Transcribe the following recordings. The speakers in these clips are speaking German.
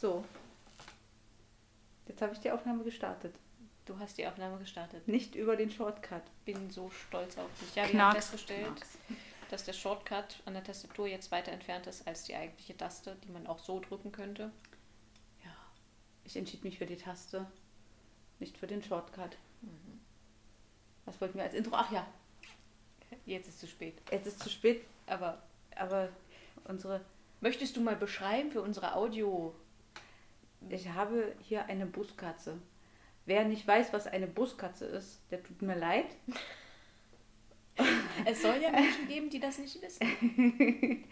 So. Jetzt habe ich die Aufnahme gestartet. Du hast die Aufnahme gestartet. Nicht über den Shortcut. Bin so stolz auf dich. Ja, wir Knacks, haben festgestellt, knacks. dass der Shortcut an der Tastatur jetzt weiter entfernt ist als die eigentliche Taste, die man auch so drücken könnte. Ja. Ich entschied mich für die Taste. Nicht für den Shortcut. Was wollten wir als Intro? Ach ja, Jetzt ist es zu spät. jetzt ist zu spät, Aber aber unsere. möchtest du mal beschreiben für unsere Audio? Ich habe hier eine Buskatze. Wer nicht weiß, was eine Buskatze ist, der tut mir leid. Es soll ja Menschen geben, die das nicht wissen.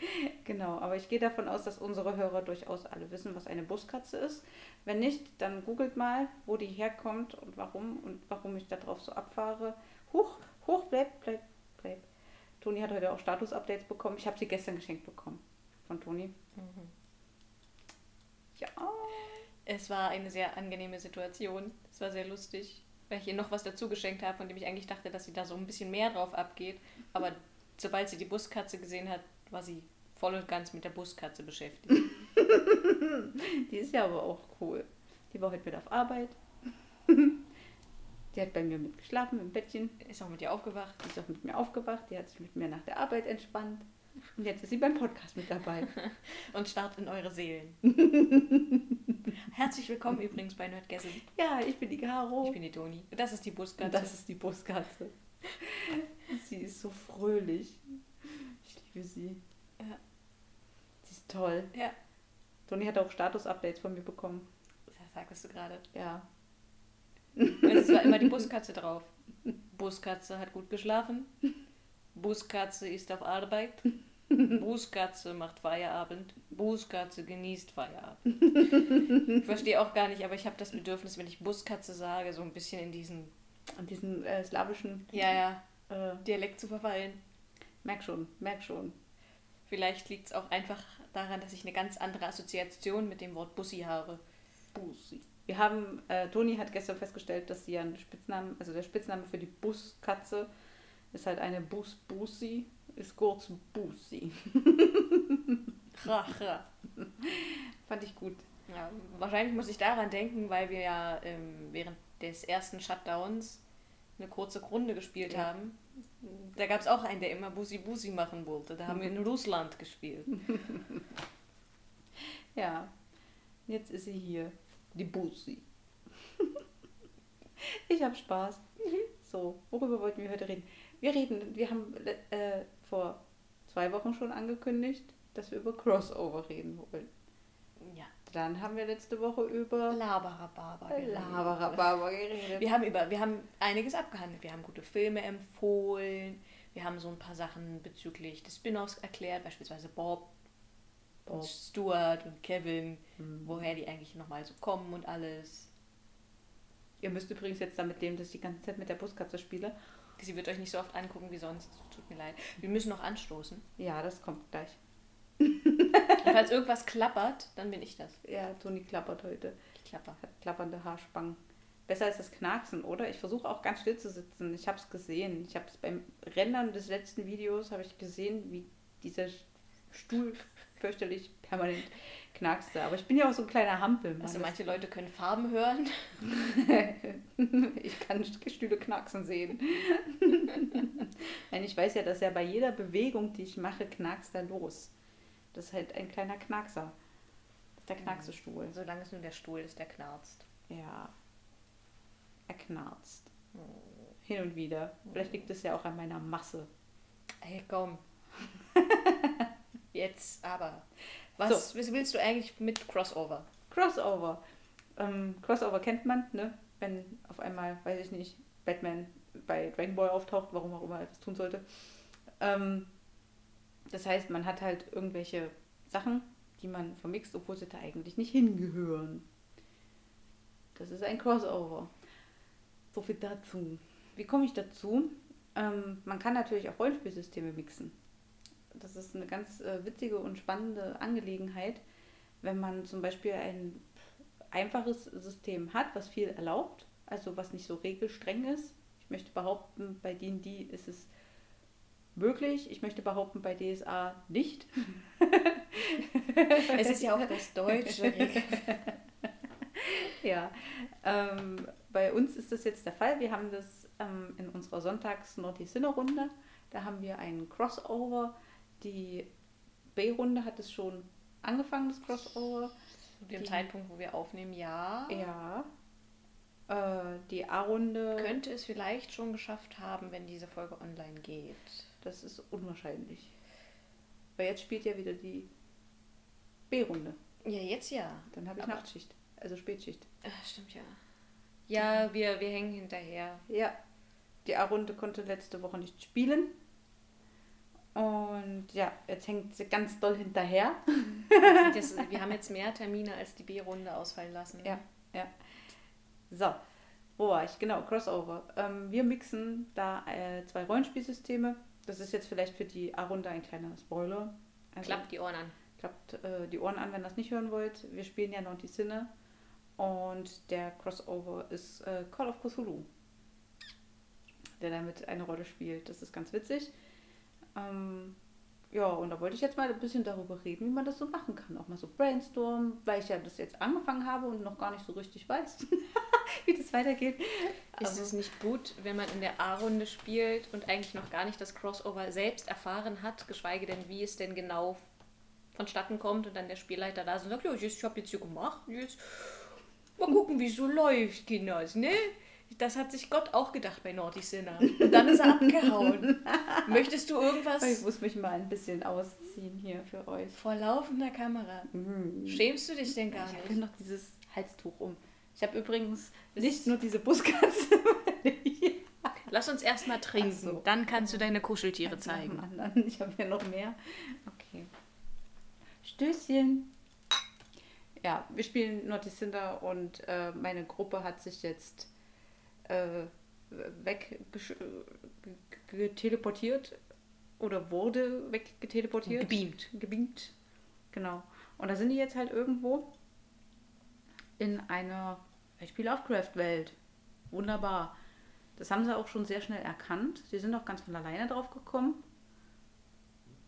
Genau, aber ich gehe davon aus, dass unsere Hörer durchaus alle wissen, was eine Buskatze ist. Wenn nicht, dann googelt mal, wo die herkommt und warum und warum ich darauf so abfahre. Huch, hoch, bleib, bleib, bleib. Toni hat heute auch Status-Updates bekommen. Ich habe sie gestern geschenkt bekommen von Toni. Ja, Es war eine sehr angenehme Situation. Es war sehr lustig, weil ich ihr noch was dazu geschenkt habe, von dem ich eigentlich dachte, dass sie da so ein bisschen mehr drauf abgeht. Aber sobald sie die Buskatze gesehen hat, war sie voll und ganz mit der Buskatze beschäftigt. die ist ja aber auch cool. Die war heute mit auf Arbeit. Die hat bei mir mitgeschlafen im Bettchen. Ist auch mit ihr aufgewacht. Die ist auch mit mir aufgewacht. Die hat sich mit mir nach der Arbeit entspannt. Und jetzt ist sie beim Podcast mit dabei. und starrt in eure Seelen. Herzlich willkommen übrigens bei Nerdgasm. Ja, ich bin die Caro. Ich bin die Toni. Das ist die Buskatze. Das ist die Buskatze. sie ist so fröhlich. Ich liebe sie. Ja. Sie ist toll. ja, Toni hat auch Status-Updates von mir bekommen. das sagtest du gerade. Ja. Und es war immer die Buskatze drauf. Buskatze hat gut geschlafen. Buskatze ist auf Arbeit. Buskatze macht Feierabend. Buskatze genießt Feierabend. Ich verstehe auch gar nicht, aber ich habe das Bedürfnis, wenn ich Buskatze sage, so ein bisschen in diesen Und diesen äh, slawischen. ja, ja, Äh, Dialekt zu verfallen. merk schon, merk schon. Vielleicht liegt es auch einfach daran, dass ich eine ganz andere Assoziation mit dem Wort Bussi habe. Busi. Wir haben, äh, Toni hat gestern festgestellt, dass sie einen Spitznamen, also der Spitzname für die Buskatze ist halt eine Bus Busi, ist kurz Busi. Ra, ra. Fand ich gut. Ja, wahrscheinlich muss ich daran denken, weil wir ja ähm, während des ersten Shutdowns eine kurze Runde gespielt Ja. haben. Da gab es auch einen, der immer Busi Busi machen wollte. Da haben wir in Russland gespielt. Ja, jetzt ist sie hier, die Busi. ich habe Spaß. So, worüber wollten wir heute reden? Wir reden, wir haben äh, vor zwei Wochen schon angekündigt, dass wir über Crossover reden wollen. Ja. Dann haben wir letzte Woche über Labarababa. Labarababa geredet. Wir haben, über, wir haben einiges abgehandelt. Wir haben gute Filme empfohlen. Wir haben so ein paar Sachen bezüglich des Spin-offs erklärt, beispielsweise Bob, Bob. und Stuart und Kevin, Hm. woher die eigentlich nochmal so kommen und alles. Ihr müsst übrigens jetzt damit leben, dass ich die ganze Zeit mit der Buskatze spiele. Sie wird euch nicht so oft angucken wie sonst. Tut mir leid. Wir müssen noch anstoßen. Ja, das kommt gleich. Und falls irgendwas klappert, dann bin ich das. Ja, Toni klappert heute. Ich klapper. Hat klappernde Haarspangen. Besser ist das Knacksen, oder? Ich versuche auch ganz still zu sitzen. Ich habe es gesehen. Ich habe es beim Rendern des letzten Videos habe ich gesehen, wie dieser Stuhl fürchterlich permanent knackste. Aber ich bin ja auch so ein kleiner Hampel. Also manche Leute können Farben hören. ich kann Stühle knacksen sehen. Nein, ich weiß ja, dass ja bei jeder Bewegung, die ich mache, knackst er los. Das ist halt ein kleiner Knackser. Das ist der Knacksestuhl. Solange es nur der Stuhl ist, der knarzt. Ja. Er knarzt. Hin und wieder. Vielleicht liegt es ja auch an meiner Masse. Ey, komm. Jetzt aber. Was willst du eigentlich mit Crossover? Crossover. Ähm, Crossover kennt man, ne? Wenn auf einmal, weiß ich nicht, Batman bei Dragon Ball auftaucht, warum auch immer er das tun sollte. Ähm, das heißt, man hat halt irgendwelche Sachen, die man vermixt, obwohl sie da eigentlich nicht hingehören. Das ist ein Crossover. So viel dazu. Wie komme ich dazu? Ähm, man kann natürlich auch Rollenspielsysteme mixen. Das ist eine ganz äh, witzige und spannende Angelegenheit, wenn man zum Beispiel ein einfaches System hat, was viel erlaubt, also was nicht so regelstreng ist. Ich möchte behaupten, bei D&D ist es möglich. Ich möchte behaupten, bei DSA nicht. es ist ja auch das deutsche ja, ähm, bei uns ist das jetzt der Fall. Wir haben das ähm, in unserer Sonntags-Naughty-Sinner-Runde. Da haben wir einen Crossover. Die B-Runde hat es schon angefangen, das Crossover. Zu dem die, Zeitpunkt, wo wir aufnehmen, ja. Ja. Äh, die A-Runde. Könnte es vielleicht schon geschafft haben, wenn diese Folge online geht. Das ist unwahrscheinlich. Weil jetzt spielt ja wieder die B-Runde. Ja, jetzt ja. Dann habe ich Aber Nachtschicht, also Spätschicht. Ach, stimmt ja. Ja, wir, wir hängen hinterher. Ja. Die A-Runde konnte letzte Woche nicht spielen. Und ja, jetzt hängt sie ganz doll hinterher. Jetzt, wir haben jetzt mehr Termine als die B-Runde ausfallen lassen. Ja, ja. So, wo war ich? Genau, Crossover. Ähm, wir mixen da äh, zwei Rollenspielsysteme. Das ist jetzt vielleicht für die A-Runde ein kleiner Spoiler. Also, klappt die Ohren an. Klappt äh, die Ohren an, wenn ihr das nicht hören wollt. Wir spielen ja noch die Sinne. Und der Crossover ist äh, Call of Cthulhu, der damit eine Rolle spielt. Das ist ganz witzig. Ähm, ja, und da wollte ich jetzt mal ein bisschen darüber reden, wie man das so machen kann. Auch mal so brainstormen, weil ich ja das jetzt angefangen habe und noch gar nicht so richtig weiß, wie das weitergeht. Ist also, es nicht gut, wenn man in der A-Runde spielt und eigentlich noch gar nicht das Crossover selbst erfahren hat, geschweige denn, wie es denn genau vonstatten kommt und dann der Spielleiter da ist und sagt, ja, ich habe jetzt hier gemacht, jetzt mal gucken, wie es so läuft, Kinders, ne? Das hat sich Gott auch gedacht bei Naughty Sinner. Und dann ist er abgehauen. Möchtest du irgendwas? Ich muss mich mal ein bisschen ausziehen hier für euch. Vor laufender Kamera. Mhm. Schämst du dich denn gar ich nicht? Ich habe noch dieses Halstuch um. Ich habe übrigens nicht nur diese Buskatze. Lass uns erstmal trinken. So. Dann kannst du deine Kuscheltiere zeigen. Ich habe hier noch mehr. Okay. Stößchen. Ja, wir spielen Naughty Cinder und äh, meine Gruppe hat sich jetzt äh, weggeteleportiert oder wurde weggeteleportiert. Gebeamt. Gebeamt. Genau. Und da sind die jetzt halt irgendwo in einer HP Lovecraft-Welt. Wunderbar. Das haben sie auch schon sehr schnell erkannt. Sie sind auch ganz von alleine drauf gekommen.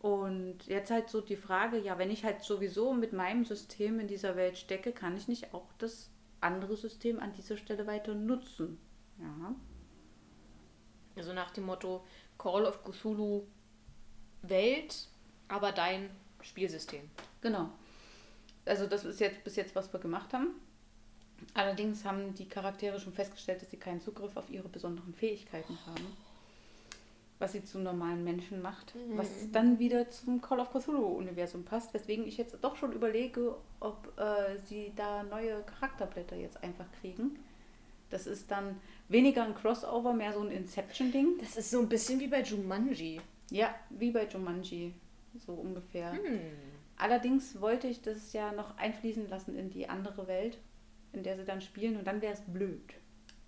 Und jetzt halt so die Frage, ja, wenn ich halt sowieso mit meinem System in dieser Welt stecke, kann ich nicht auch das andere System an dieser Stelle weiter nutzen? Ja. Also nach dem Motto Call of Cthulhu Welt, aber dein Spielsystem. Genau. Also das ist jetzt bis jetzt, was wir gemacht haben. Allerdings haben die Charaktere schon festgestellt, dass sie keinen Zugriff auf ihre besonderen Fähigkeiten haben. Was sie zu normalen Menschen macht. Mhm. Was dann wieder zum Call of Cthulhu-Universum passt. Weswegen ich jetzt doch schon überlege, ob äh, sie da neue Charakterblätter jetzt einfach kriegen. Das ist dann weniger ein Crossover, mehr so ein Inception-Ding. Das ist so ein bisschen wie bei Jumanji. Ja, wie bei Jumanji, so ungefähr. Hm. Allerdings wollte ich das ja noch einfließen lassen in die andere Welt, in der sie dann spielen. Und dann wäre es blöd,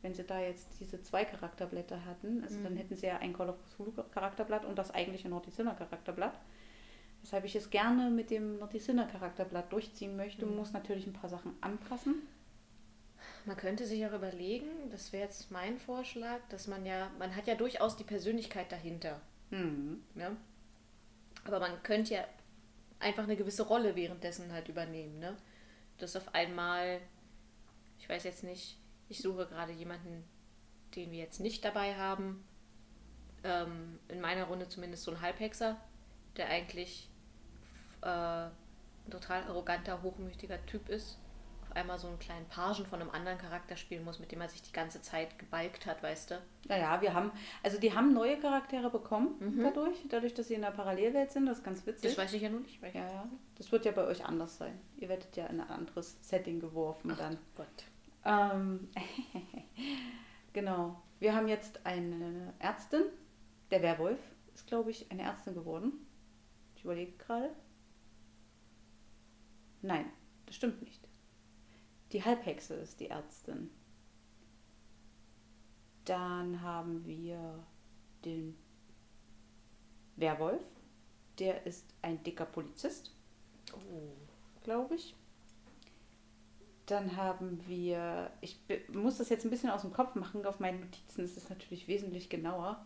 wenn sie da jetzt diese zwei Charakterblätter hatten. Also hm. dann hätten sie ja ein Call of Cthulhu Charakterblatt und das eigentliche Naughty Sinner Charakterblatt. Weshalb ich es gerne mit dem Naughty Sinner Charakterblatt durchziehen möchte, hm. muss natürlich ein paar Sachen anpassen. Man könnte sich auch überlegen, das wäre jetzt mein Vorschlag, dass man ja, man hat ja durchaus die Persönlichkeit dahinter. Mhm. Ja? Aber man könnte ja einfach eine gewisse Rolle währenddessen halt übernehmen. Ne? Dass auf einmal, weiß jetzt nicht, ich suche gerade jemanden, den wir jetzt nicht dabei haben. Ähm, in meiner Runde zumindest so ein Halbhexer, der eigentlich äh, ein total arroganter, hochmütiger Typ ist einmal so einen kleinen Pagen von einem anderen Charakter spielen muss, mit dem er sich die ganze Zeit gebalgt hat, weißt du? Naja, wir haben, also die haben neue Charaktere bekommen mhm. dadurch, dadurch, dass sie in der Parallelwelt sind, das ist ganz witzig. Das weiß ich ja noch nicht. Ja, ja. Das wird ja bei euch anders sein. Ihr werdet ja in ein anderes Setting geworfen Ach, dann. Gott. Ähm, genau. Wir haben jetzt eine Ärztin, der Werwolf ist, glaube ich, eine Ärztin geworden. Ich überlege gerade. Nein, das stimmt nicht. Die Halbhexe ist die Ärztin. Dann haben wir den Werwolf. Der ist ein dicker Polizist. Oh. Glaube ich. Dann haben wir, ich muss das jetzt ein bisschen aus dem Kopf machen, auf meinen Notizen ist es natürlich wesentlich genauer.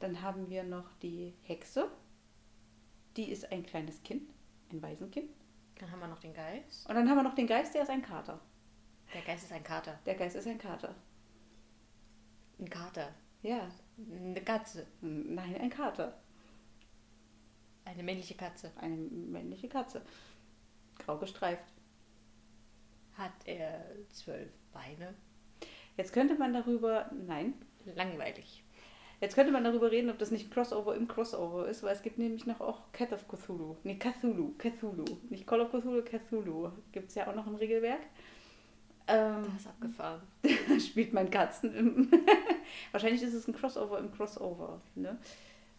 Dann haben wir noch die Hexe. Die ist ein kleines Kind, ein Waisenkind. Dann haben wir noch den Geist. Und dann haben wir noch den Geist, der ist ein Kater. Der Geist ist ein Kater. Der Geist ist ein Kater. Ein Kater. Ja. Eine Katze. Nein, ein Kater. Eine männliche Katze. Eine männliche Katze. Grau gestreift. Hat er zwölf Beine? Jetzt könnte man darüber. Nein. Langweilig. Jetzt könnte man darüber reden, ob das nicht ein Crossover im Crossover ist, weil es gibt nämlich noch auch Cat of Cthulhu. Nee, Cthulhu. Cthulhu. Nicht Call of Cthulhu, Cthulhu. Gibt es ja auch noch im Regelwerk. Ähm, Das ist abgefahren. da spielt mein Katzen im. Wahrscheinlich ist es ein Crossover im Crossover. Ne?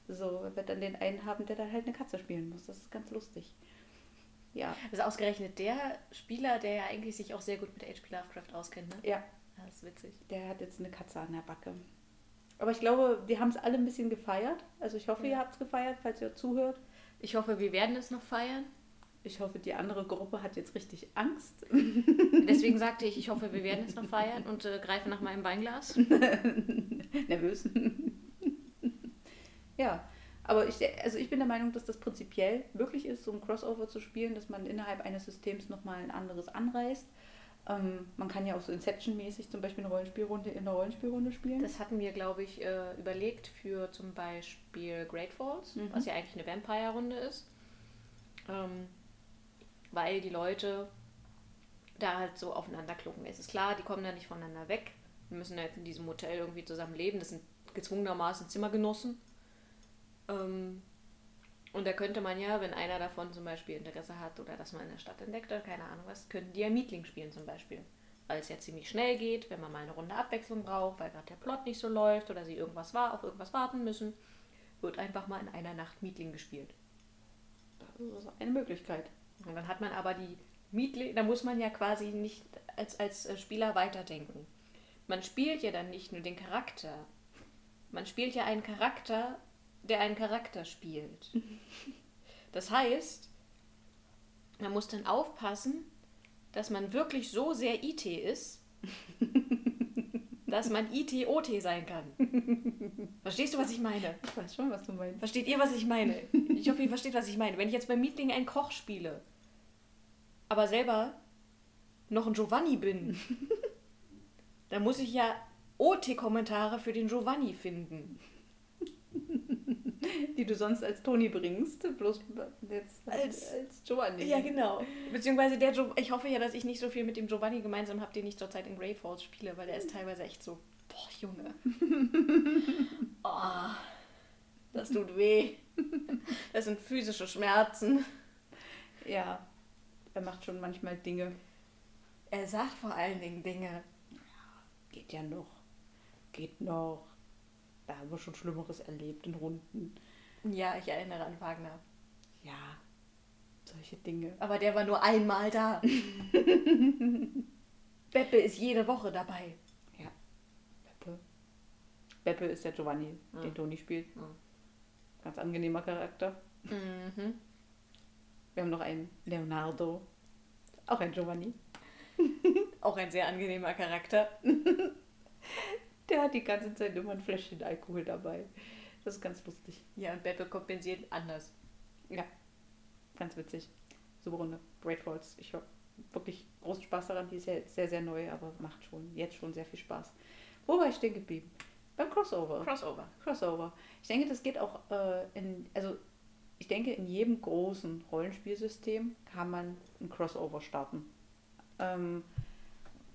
So, wenn wir dann den einen haben, der dann halt eine Katze spielen muss. Das ist ganz lustig. Ja. Das ist ausgerechnet der Spieler, der ja eigentlich sich auch sehr gut mit H.P. Lovecraft auskennt, ne? Ja, Das ist witzig. der hat jetzt eine Katze an der Backe. Aber ich glaube, die haben es alle ein bisschen gefeiert. Also ich hoffe, ihr Ja. habt es gefeiert, falls ihr zuhört. Ich hoffe, wir werden es noch feiern. Ich hoffe, die andere Gruppe hat jetzt richtig Angst. Deswegen sagte ich, ich hoffe, wir werden es noch feiern und äh, greife nach meinem Weinglas. Nervös. ja, aber ich, also ich bin der Meinung, dass das prinzipiell möglich ist, so ein Crossover zu spielen, dass man innerhalb eines Systems nochmal ein anderes anreißt. Ähm, man kann ja auch so Inception-mäßig zum Beispiel eine Rollenspielrunde in einer Rollenspielrunde spielen. Das hatten wir, glaube ich, äh, überlegt für zum Beispiel Great Falls, Mhm. was ja eigentlich eine Vampire-Runde ist. Ähm, weil die Leute da halt so aufeinander klucken. Es ist klar, die kommen da nicht voneinander weg. Wir müssen halt in diesem Hotel irgendwie zusammen leben. Das sind gezwungenermaßen Zimmergenossen. Ähm, und da könnte man ja, wenn einer davon zum Beispiel Interesse hat oder das mal in der Stadt entdeckt oder keine Ahnung was, könnten die ja Mietling spielen zum Beispiel. Weil es ja ziemlich schnell geht, wenn man mal eine Runde Abwechslung braucht, weil gerade der Plot nicht so läuft oder sie irgendwas war, auf irgendwas warten müssen, wird einfach mal in einer Nacht Mietling gespielt. Das ist eine Möglichkeit. Und dann hat man aber die Mietling, da muss man ja quasi nicht als, als äh, Spieler weiterdenken. Man spielt ja dann nicht nur den Charakter. Man spielt ja einen Charakter, der einen Charakter spielt. Das heißt, man muss dann aufpassen, dass man wirklich so sehr IT ist, dass man IT-OT sein kann. Verstehst du, was ich meine? Ich weiß schon, was du meinst. Versteht ihr, was ich meine? Ich hoffe, ihr versteht, was ich meine. Wenn ich jetzt beim Meeting einen Koch spiele, aber selber noch ein Giovanni bin, dann muss ich ja OT-Kommentare für den Giovanni finden. Die du sonst als Toni bringst, bloß jetzt Als- als Giovanni. Ja, genau. Beziehungsweise der jo ich hoffe ja, dass ich nicht so viel mit dem Giovanni gemeinsam habe, den ich zurzeit in Great Falls spiele, weil der ist teilweise echt so, boah, Junge. Oh, das tut weh. Das sind physische Schmerzen. Ja, er macht schon manchmal Dinge. Er sagt vor allen Dingen Dinge. Geht ja noch. Geht noch. Da haben wir schon Schlimmeres erlebt in Runden. Ja, ich erinnere an Wagner. Ja, solche Dinge. Aber der war nur einmal da. Beppe ist jede Woche dabei. Ja. Beppe. Beppe ist der Giovanni, Ja. den Toni spielt. Ja. Ganz angenehmer Charakter. Mhm. Wir haben noch einen Leonardo. Auch ein Giovanni. Auch ein sehr angenehmer Charakter. Der hat die ganze Zeit immer ein Fläschchen Alkohol dabei. Das ist ganz lustig. Ja, und Beppe kompensiert anders. Ja, ganz witzig. Super Runde. Great Falls. Ich habe wirklich großen Spaß daran. Die ist ja sehr, sehr neu, aber macht schon jetzt schon sehr viel Spaß. Wo war ich stehen geblieben? Beim Crossover. Crossover. Crossover. Ich denke, das geht auch äh, in, also ich denke, in jedem großen Rollenspielsystem kann man ein Crossover starten. Ähm,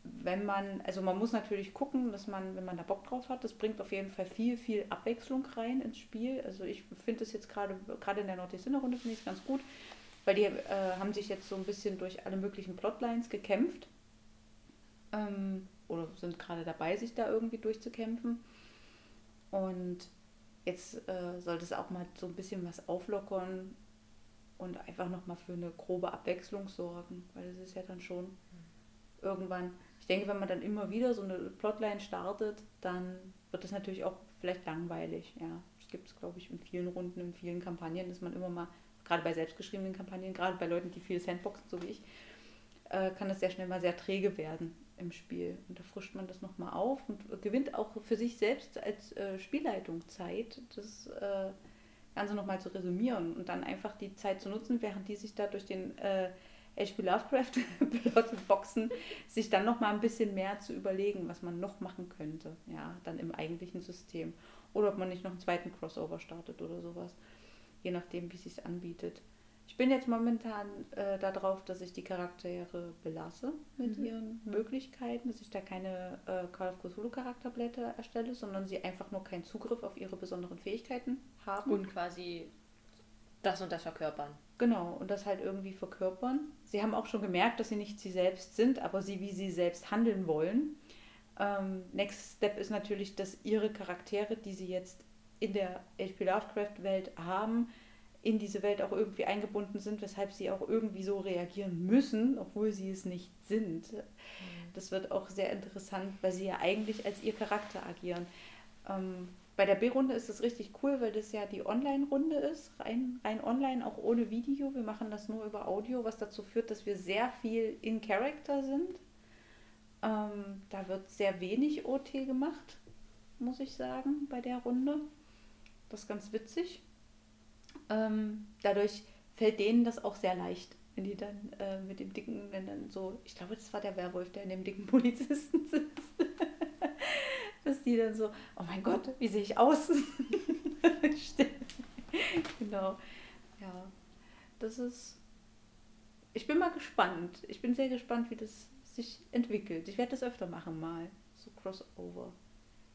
wenn man, also man muss natürlich gucken, dass man, wenn man da Bock drauf hat, das bringt auf jeden Fall viel, viel Abwechslung rein ins Spiel. Also ich finde es jetzt gerade, gerade in der Nordic Sinner Runde finde ich es ganz gut, weil die äh, haben sich jetzt so ein bisschen durch alle möglichen Plotlines gekämpft. Ähm, oder sind gerade dabei, sich da irgendwie durchzukämpfen. Und jetzt äh, sollte es auch mal so ein bisschen was auflockern und einfach nochmal für eine grobe Abwechslung sorgen, weil es ist ja dann schon irgendwann, ich denke, wenn man dann immer wieder so eine Plotline startet, dann wird es natürlich auch vielleicht langweilig. Ja, das gibt es, glaube ich, in vielen Runden, in vielen Kampagnen, dass man immer mal, gerade bei selbstgeschriebenen Kampagnen, gerade bei Leuten, die viel Sandboxen, so wie ich, äh, kann es sehr schnell mal sehr träge werden im Spiel. Und da frischt man das nochmal auf und gewinnt auch für sich selbst als äh, Spielleitung Zeit, das äh, Ganze nochmal zu resümieren und dann einfach die Zeit zu nutzen, während die sich da durch den äh, H.P. Lovecraft Plot boxen, sich dann nochmal ein bisschen mehr zu überlegen, was man noch machen könnte, ja, dann im eigentlichen System. Oder ob man nicht noch einen zweiten Crossover startet oder sowas. Je nachdem, wie es sich anbietet. Ich bin jetzt momentan äh, darauf, dass ich die Charaktere belasse mit mhm. ihren Möglichkeiten, dass ich da keine äh, Call of Cthulhu Charakterblätter erstelle, sondern sie einfach nur keinen Zugriff auf ihre besonderen Fähigkeiten haben. Und quasi das und das verkörpern. Genau, und das halt irgendwie verkörpern. Sie haben auch schon gemerkt, dass sie nicht sie selbst sind, aber sie, wie sie selbst handeln wollen. Ähm, Next Step ist natürlich, dass ihre Charaktere, die sie jetzt in der H.P. Lovecraft-Welt haben, in diese Welt auch irgendwie eingebunden sind, weshalb sie auch irgendwie so reagieren müssen, obwohl sie es nicht sind. Mhm. Das wird auch sehr interessant, weil sie ja eigentlich als ihr Charakter agieren. Ähm, bei der B-Runde ist es richtig cool, weil das ja die Online-Runde ist, rein, rein online, auch ohne Video. Wir machen das nur über Audio, was dazu führt, dass wir sehr viel in Character sind. Ähm, da wird sehr wenig OT gemacht, muss ich sagen, bei der Runde. Das ist ganz witzig. Ähm, dadurch fällt denen das auch sehr leicht, wenn die dann äh, mit dem dicken, wenn dann so, ich glaube, das war der Werwolf, der in dem dicken Polizisten sitzt. Dass die dann so, oh mein Gott, wie sehe ich aus? genau. Ja. Das ist. Ich bin mal gespannt. Ich bin sehr gespannt, wie das sich entwickelt. Ich werde das öfter machen mal. So Crossover.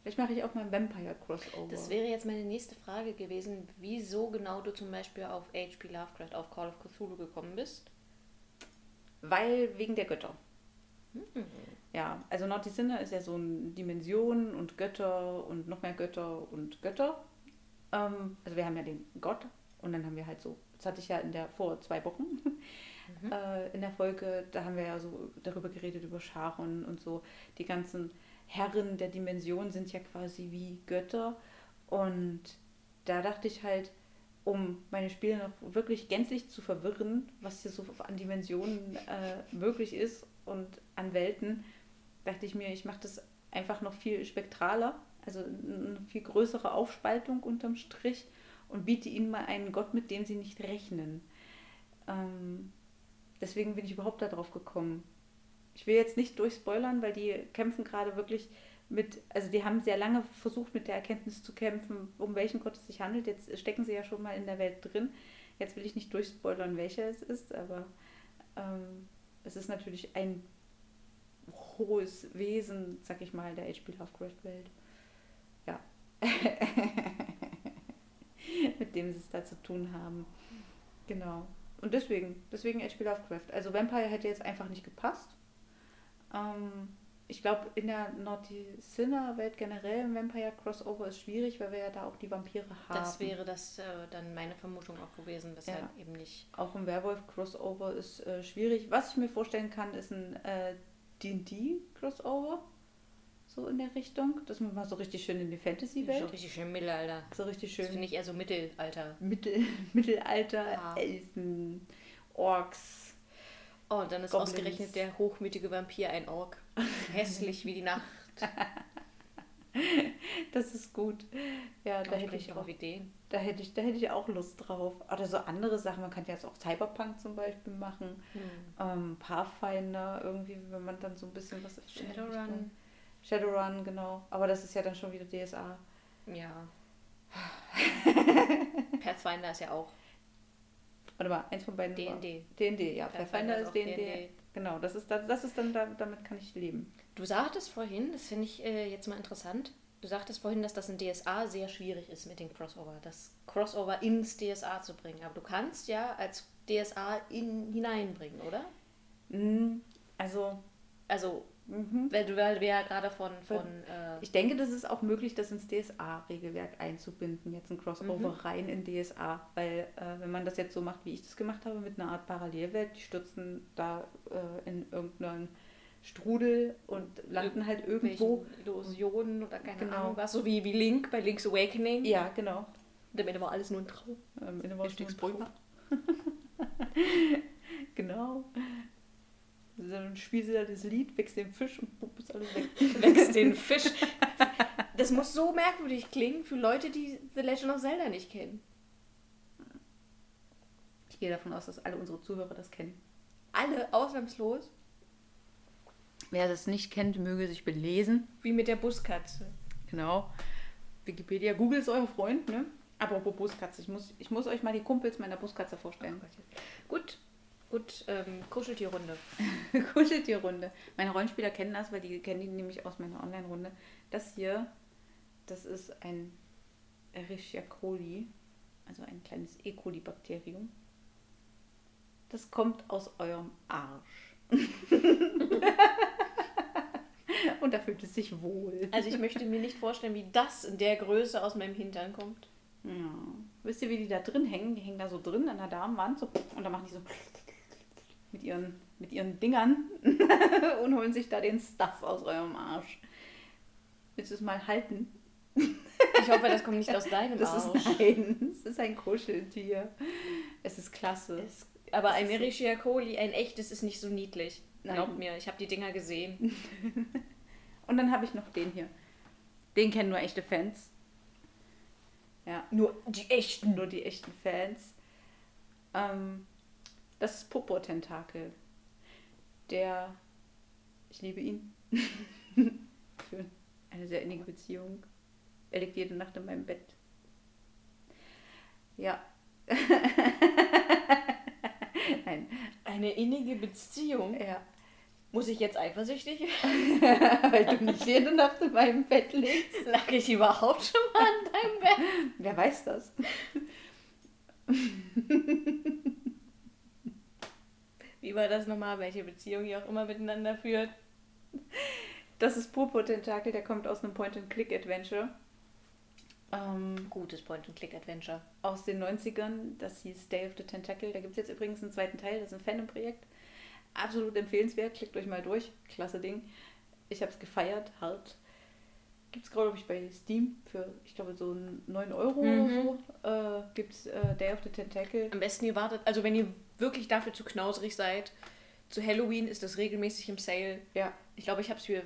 Vielleicht mache ich auch mal ein Vampire-Crossover. Das wäre jetzt meine nächste Frage gewesen, wieso genau du zum Beispiel auf H.P. Lovecraft, auf Call of Cthulhu gekommen bist. Weil wegen der Götter. Hm. Ja, also Naughty Sinner ist ja so eine Dimension und Götter und noch mehr Götter und Götter. Ähm, also wir haben ja den Gott und dann haben wir halt so, das hatte ich ja in der vor zwei Wochen mhm. äh, in der Folge, da haben wir ja so darüber geredet, über Charon und so, die ganzen Herren der Dimension sind ja quasi wie Götter. Und da dachte ich halt, um meine Spiele noch wirklich gänzlich zu verwirren, was hier so an Dimensionen äh, möglich ist und an Welten, dachte ich mir, ich mache das einfach noch viel spektraler, also eine viel größere Aufspaltung unterm Strich und biete ihnen mal einen Gott, mit dem sie nicht rechnen. Ähm, deswegen bin ich überhaupt darauf gekommen ich will jetzt nicht durchspoilern, weil die kämpfen gerade wirklich mit, also die haben sehr lange versucht, mit der Erkenntnis zu kämpfen, um welchen Gott es sich handelt. Jetzt stecken sie ja schon mal in der Welt drin. Jetzt will ich nicht durchspoilern, welcher es ist, aber ähm, es ist natürlich ein hohes Wesen, sag ich mal, der H.P. Lovecraft-Welt. Ja. mit dem sie es da zu tun haben. Genau. Und deswegen, deswegen H.P. Lovecraft. Also Vampire hätte jetzt einfach nicht gepasst. Ähm, ich glaube, in der Naughty Sinner-Welt generell im Vampire Crossover ist schwierig, weil wir ja da auch die Vampire haben. Das wäre das äh, dann meine Vermutung auch gewesen, weshalb ja. eben nicht. Auch im Werwolf-Crossover ist äh, schwierig. Was ich mir vorstellen kann, ist ein äh, DD-Crossover. So in der Richtung. Das ist mal so richtig schön in die Fantasy-Welt. So richtig schön Mittelalter. So richtig schön. Das finde ich eher so Mittelalter. Mittel, Mittelalter, ja. Elfen, Orks Oh, und dann ist Goblins. ausgerechnet der hochmütige Vampir ein Ork. Hässlich wie die Nacht. das ist gut. Ja, da hätte ich auch Ideen. Da hätte ich, da hätte ich auch Lust drauf. Oder so andere Sachen. Man kann ja jetzt auch Cyberpunk zum Beispiel machen. Hm. Ähm, Pathfinder irgendwie, wenn man dann so ein bisschen was. Shadowrun. Shadowrun, genau. Aber das ist ja dann schon wieder DSA. Ja. Pathfinder ist ja auch Warte mal, eins von beiden. DND. DND, ja. Pathfinder ist DND. Genau, das ist, das ist dann, damit kann ich leben. Du sagtest vorhin, das finde ich äh, jetzt mal interessant, du sagtest vorhin, dass das in DSA sehr schwierig ist mit dem Crossover, das Crossover ins DSA zu bringen. Aber du kannst ja als DSA in, hineinbringen, oder? Mm, also. Also Mhm. Weil du weil wir ja gerade von. von äh ich denke, das ist auch möglich, das ins DSA-Regelwerk einzubinden, jetzt ein Crossover mhm. rein in DSA. Weil äh, wenn man das jetzt so macht, wie ich das gemacht habe, mit einer Art Parallelwelt, die stürzen da äh, in irgendeinen Strudel und landen halt irgendwo. Illusionen oder keine genau. Ahnung was, so wie, wie Link bei Link's Awakening. Ja, genau. Und am Ende war alles nur ein Traum. Am Ende war es nur ein Traum. genau. Dann spielst du da das Lied, wächst den Fisch und bupp, ist alles weg. Wächst den Fisch. Das muss so merkwürdig klingen für Leute, die The Legend of Zelda nicht kennen. Ich gehe davon aus, dass alle unsere Zuhörer das kennen. Alle ausnahmslos. Wer das nicht kennt, möge sich belesen. Wie mit der Buskatze. Genau. Wikipedia, Google ist euer Freund, ne? Apropos Buskatze, ich muss, ich muss euch mal die Kumpels meiner Buskatze vorstellen. Gut, gut, ähm, Kuscheltierrunde. Kuscheltierrunde. Meine Rollenspieler kennen das, weil die kennen die nämlich aus meiner Online-Runde. Das hier, das ist ein Escherichia coli, also ein kleines E. coli-Bakterium. Das kommt aus eurem Arsch. Und da fühlt es sich wohl. Also ich möchte mir nicht vorstellen, wie das in der Größe aus meinem Hintern kommt. Ja. Wisst ihr, wie die da drin hängen? Die hängen da so drin an der Darmwand so, und dann machen die so mit ihren, mit ihren Dingern und holen sich da den Stuff aus eurem Arsch. Willst du es mal halten? Ich hoffe, das kommt nicht aus deinem Das Arsch. ist nein, es ist ein Kuscheltier. Es ist klasse. Es- aber ein Escherichia coli, ein echtes, ist nicht so niedlich. Nein. Glaubt mir, ich habe die Dinger gesehen. Und dann habe ich noch den hier. Den kennen nur echte Fans. Ja, Nur die echten. nur die echten Fans. Ähm, das ist Popo-Tentakel. Der, ich liebe ihn. Für eine sehr innige Beziehung. Er liegt jede Nacht in meinem Bett. Ja. Nein, Eine innige Beziehung. ja. Muss ich jetzt eifersüchtig Weil du nicht jede Nacht in meinem Bett liegst. Lag ich überhaupt schon mal an deinem Bett? Wer weiß das? Wie war das nochmal? Welche Beziehung ihr auch immer miteinander führt? Das ist Popo-Tentakel, der kommt aus einem Point-and-Click-Adventure. Ähm, Gutes Point-and-Click-Adventure. aus den 90ern. Das hieß Day of the Tentacle. Da gibt es jetzt übrigens einen zweiten Teil. Das ist ein Fandom-Projekt. Absolut empfehlenswert. Klickt euch mal durch. Klasse Ding. Ich habe es gefeiert. Hart. Gibt es, glaube ich, bei Steam für, ich glaube, so 9 Euro Mhm. oder so. Äh, Gibt es äh, Day of the Tentacle. Am besten ihr wartet, also wenn ihr wirklich dafür zu knausrig seid, zu Halloween ist das regelmäßig im Sale. Ja, Ich glaube, ich habe es für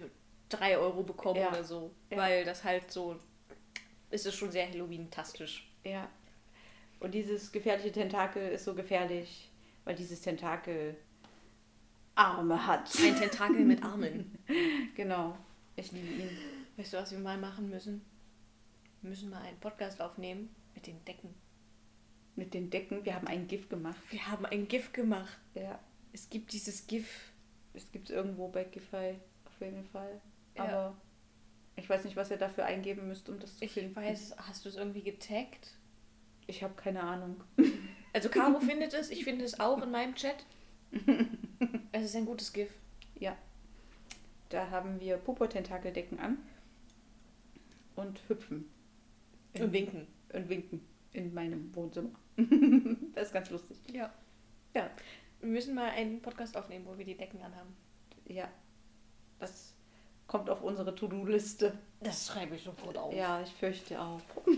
3 Euro bekommen Ja. oder so. Ja. Weil das halt so, ist es schon sehr Halloween-tastisch. ja. Und dieses gefährliche Tentakel ist so gefährlich, weil dieses Tentakel Arme hat. Ein Tentakel mit Armen. Genau. Ich liebe ihn. Weißt du, was wir mal machen müssen? Wir müssen mal einen Podcast aufnehmen mit den Decken. Mit den Decken. Wir haben ein GIF gemacht. Wir haben ein GIF gemacht. Ja. Es gibt dieses GIF. Es gibt es irgendwo bei Gify auf jeden Fall. Ja. Aber ich weiß nicht, was ihr dafür eingeben müsst, um das zu Ich finden. weiß, hast du es irgendwie getaggt? Ich habe keine Ahnung. Also Caro findet es, ich finde es auch in meinem Chat. Es ist ein gutes GIF. Ja. Da haben wir Popo-Tentakeldecken an und hüpfen. Und winken. Und winken in meinem Wohnzimmer. das ist ganz lustig. Ja. Ja. Wir müssen mal einen Podcast aufnehmen, wo wir die Decken anhaben. Ja. Das kommt auf unsere To-Do-Liste. Das schreibe ich sofort auf. Ja, ich fürchte auch.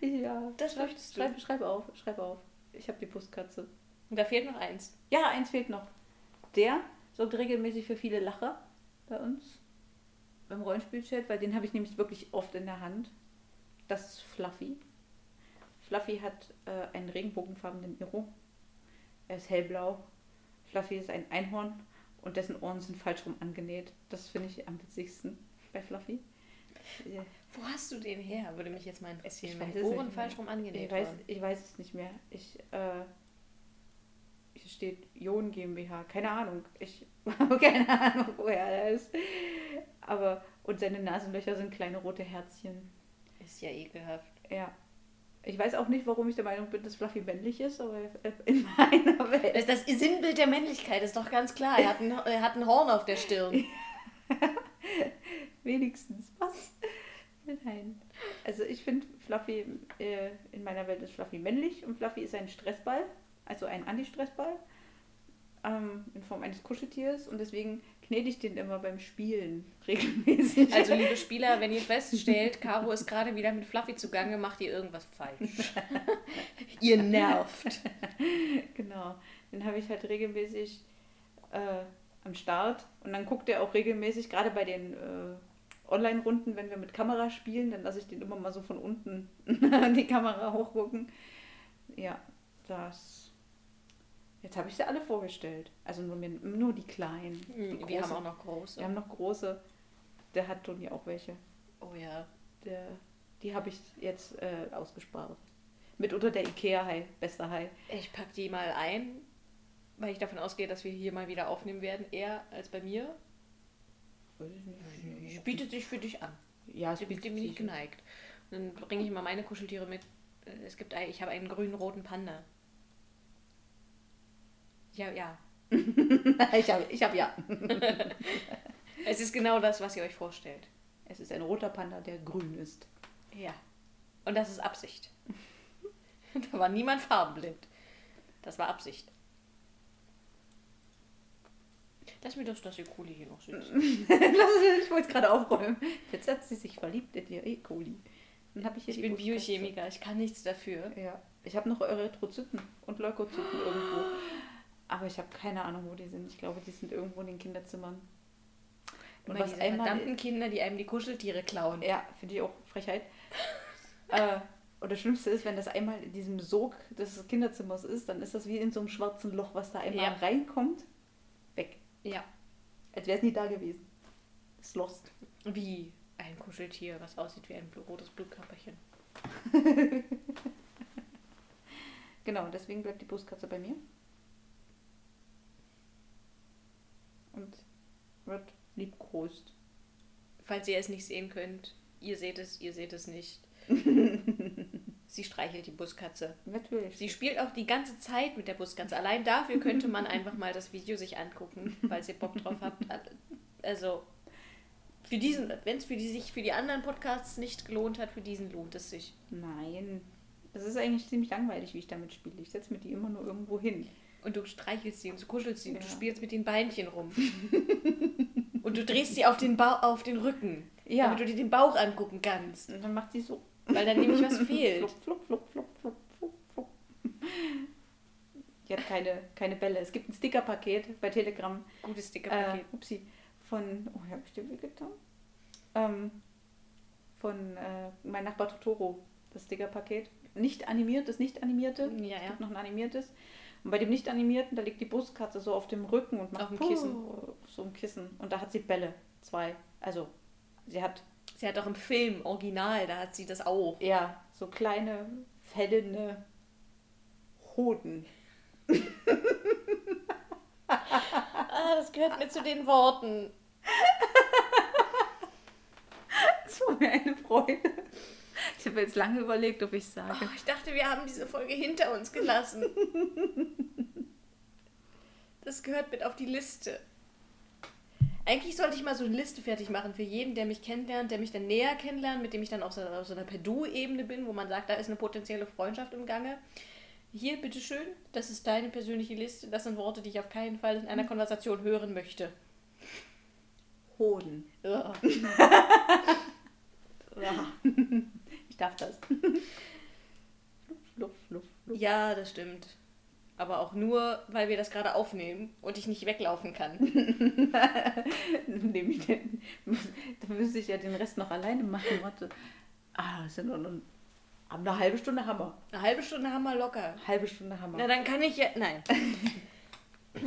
ja. Das schreib, möchtest du. schreib, schreib auf, schreib auf. Ich habe die Pustkatze. Und da fehlt noch eins. Ja, eins fehlt noch. Der sorgt regelmäßig für viele Lacher bei uns beim Rollenspielchat, weil den habe ich nämlich wirklich oft in der Hand. Das ist Fluffy. Fluffy hat äh, einen regenbogenfarbenen Iro. Er ist hellblau. Fluffy ist ein Einhorn und dessen Ohren sind falsch rum angenäht. Das finde ich am witzigsten bei Fluffy. Ja, Wo hast du den her? Würde mich jetzt mal interessieren. Ich weiß Ohren falsch rum angenäht Ich weiß, waren. ich weiß es nicht mehr. Ich, äh, hier steht Jon GmbH. Keine Ahnung. Ich habe keine Ahnung, woher er ist. Aber, und seine Nasenlöcher sind kleine rote Herzchen. Ist ja ekelhaft. Ja. Ich weiß auch nicht, warum ich der Meinung bin, dass Fluffy männlich ist, aber in meiner Welt. Das, das Sinnbild der Männlichkeit ist doch ganz klar. Er hat ein, er hat ein Horn auf der Stirn. Wenigstens. Was? Nein. Also ich finde Fluffy, äh, in meiner Welt ist Fluffy männlich und Fluffy ist ein Stressball, also ein Anti-Stressball ähm, in Form eines Kuscheltiers und deswegen knete ich den immer beim Spielen regelmäßig. Also, liebe Spieler, wenn ihr feststellt, Caro ist gerade wieder mit Fluffy zugange, macht ihr irgendwas falsch. ihr nervt. genau. Den habe ich halt regelmäßig äh, am Start. Und dann guckt er auch regelmäßig, gerade bei den äh, Online-Runden, wenn wir mit Kamera spielen, dann lasse ich den immer mal so von unten an die Kamera hochgucken. Ja, das. Jetzt habe ich sie alle vorgestellt. Also nur, mir, nur die kleinen. Die Wir haben auch noch große. Wir haben noch große. Der hat Toni auch welche. Oh ja. Der, die habe ich jetzt äh, ausgespart. Mitunter der Ikea-Hai, bester Hai. Ich pack die mal ein, weil ich davon ausgehe, dass wir hier mal wieder aufnehmen werden. Eher als bei mir. Bietet sich für dich an. Ja, es bietet dem nicht sich- geneigt. Und dann bringe ich mal meine Kuscheltiere mit. Äh, Es gibt ich habe einen grün-roten Panda. Ja, ja. ich habe ich hab ja. Es ist genau das, was ihr euch vorstellt. Es ist ein roter Panda, der grün ist. Ja. Und das ist Absicht. da war niemand farbenblind. Das war Absicht. Lass mir doch das E. coli hier noch süß. ich wollte es gerade aufräumen. Jetzt hat sie sich verliebt in ihr E. coli. Dann ich hier Ich bin. Biochemiker, ich kann nichts dafür. Ja. Ich habe noch Erythrozyten und Leukozyten irgendwo. Aber ich habe keine Ahnung, wo die sind. Ich glaube, die sind irgendwo in den Kinderzimmern. Und Immer was diese einmal. verdammten Kinder, die einem die Kuscheltiere klauen. Ja, finde ich auch Frechheit. äh, und das Schlimmste ist, wenn das einmal in diesem Sog des Kinderzimmers ist, dann ist das wie in so einem schwarzen Loch, was da einmal Ja. reinkommt, weg. Ja. Als wäre es nie da gewesen. Ist lost. Wie ein Kuscheltier, was aussieht wie ein rotes Blutkörperchen. Genau, deswegen bleibt die Buskatze bei mir. Und wird liebkost. Falls ihr es nicht sehen könnt, ihr seht es, ihr seht es nicht. Sie streichelt die Buskatze. Natürlich. Sie spielt auch die ganze Zeit mit der Buskatze. Allein dafür könnte man einfach mal das Video sich angucken, falls ihr Bock drauf habt. Also, für diesen, wenn es für die sich für die anderen Podcasts nicht gelohnt hat, für diesen lohnt es sich. Nein. Es ist eigentlich ziemlich langweilig, wie ich damit spiele. Ich setze mir die immer nur irgendwo hin. Und du streichelst sie und du kuschelst sie und du Ja. spielst mit den Beinchen rum. und du drehst sie auf den, ba auf den Rücken, Ja. damit du dir den Bauch angucken kannst. Und dann macht sie so. Weil dann nämlich was fehlt. Flupp, flupp, flupp, flupp, flupp, flupp. Die hat keine, keine Bälle. Es gibt ein Stickerpaket bei Telegram. Gutes Äh, Stickerpaket. upsi. Von. Oh, habe ich dir wehgetan? Ähm, von äh, mein Nachbar Totoro. Das Stickerpaket. Nicht animiert, das nicht animierte. Ja, Es ja. gibt noch ein animiertes. Und bei dem nicht animierten, da liegt die Buskatze so auf dem Rücken und macht Auf dem Kissen. Puh, So ein Kissen. Und da hat sie Bälle. Zwei. Also, sie hat Sie hat auch im Film, Original, da hat sie das auch. ja so kleine, fällende Hoden. Ah, das gehört mir zu den Worten. Das war mir eine Freude. Ich habe jetzt lange überlegt, ob ich Oh, sage. ich dachte, wir haben diese Folge hinter uns gelassen. Das gehört mit auf die Liste. Eigentlich sollte ich mal so eine Liste fertig machen für jeden, der mich kennenlernt, der mich dann näher kennenlernt, mit dem ich dann auf so, auf so einer Per-Du-Ebene bin, wo man sagt, da ist eine potenzielle Freundschaft im Gange. Hier, bitteschön, das ist deine persönliche Liste. Das sind Worte, die ich auf keinen Fall in einer Konversation hören möchte. Hoden. Ugh. Ja. Ich darf das. Fluff, fluff, fluff. Ja, das stimmt. Aber auch nur, weil wir das gerade aufnehmen und ich nicht weglaufen kann. Nehme ich den. Da müsste ich ja den Rest noch alleine machen. Warte. Ah, das sind noch noch- eine halbe Stunde Hammer. Eine halbe Stunde wir locker. Halbe Stunde Hammer. Na, dann kann ich ja. Nein.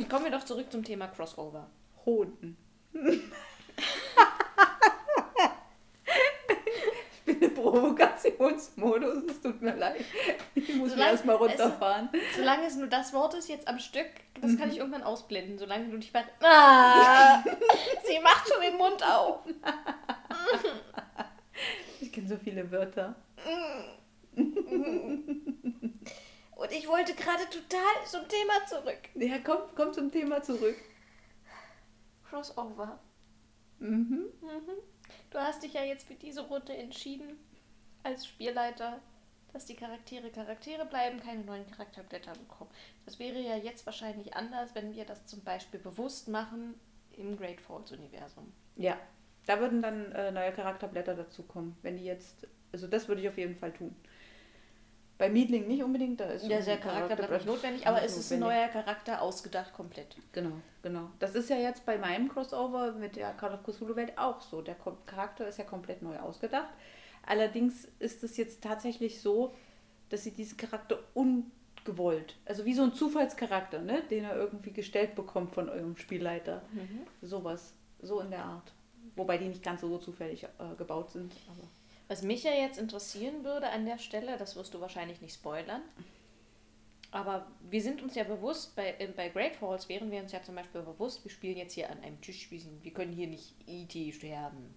Kommen wir doch zurück zum Thema Crossover. Hoden. ich bin im Provokationsmodus, es tut mir leid. Ich muss Solange- erstmal runterfahren. Solange es nur das Wort ist, jetzt am Stück, das kann ich irgendwann ausblenden. Solange du nicht ver. Ah, sie macht schon den Mund auf. Ich kenne so viele Wörter. Und ich wollte gerade total zum Thema zurück. Ja, komm, komm zum Thema zurück. Crossover. Mhm. Mhm. Du hast dich ja jetzt für diese Runde entschieden, als Spielleiter, dass die Charaktere Charaktere bleiben, keine neuen Charakterblätter bekommen. Das wäre ja jetzt wahrscheinlich anders, wenn wir das zum Beispiel bewusst machen im Great Falls Universum. Ja, da würden dann äh, neue Charakterblätter dazukommen, wenn die jetzt. Also das würde ich auf jeden Fall tun. Bei Miedling nicht unbedingt, da ist Ja, ein der Charakter bleibt nicht notwendig, aber es ist ein neuer Charakter ausgedacht komplett. Genau, genau. Das ist ja jetzt bei meinem Crossover mit der Call of Cthulhu Welt auch so. Der Charakter ist ja komplett neu ausgedacht. Allerdings ist es jetzt tatsächlich so, dass sie diesen Charakter ungewollt, also wie so ein Zufallscharakter, ne, den er irgendwie gestellt bekommt von eurem Spielleiter. Sowas, so in der Art. Wobei die nicht ganz so zufällig äh, gebaut sind. Aber Was mich ja jetzt interessieren würde an der Stelle, das wirst du wahrscheinlich nicht spoilern, aber wir sind uns ja bewusst, bei, äh, bei Great Falls wären wir uns ja zum Beispiel bewusst, wir spielen jetzt hier an einem Tisch, wir, sind, wir können hier nicht E.T. sterben.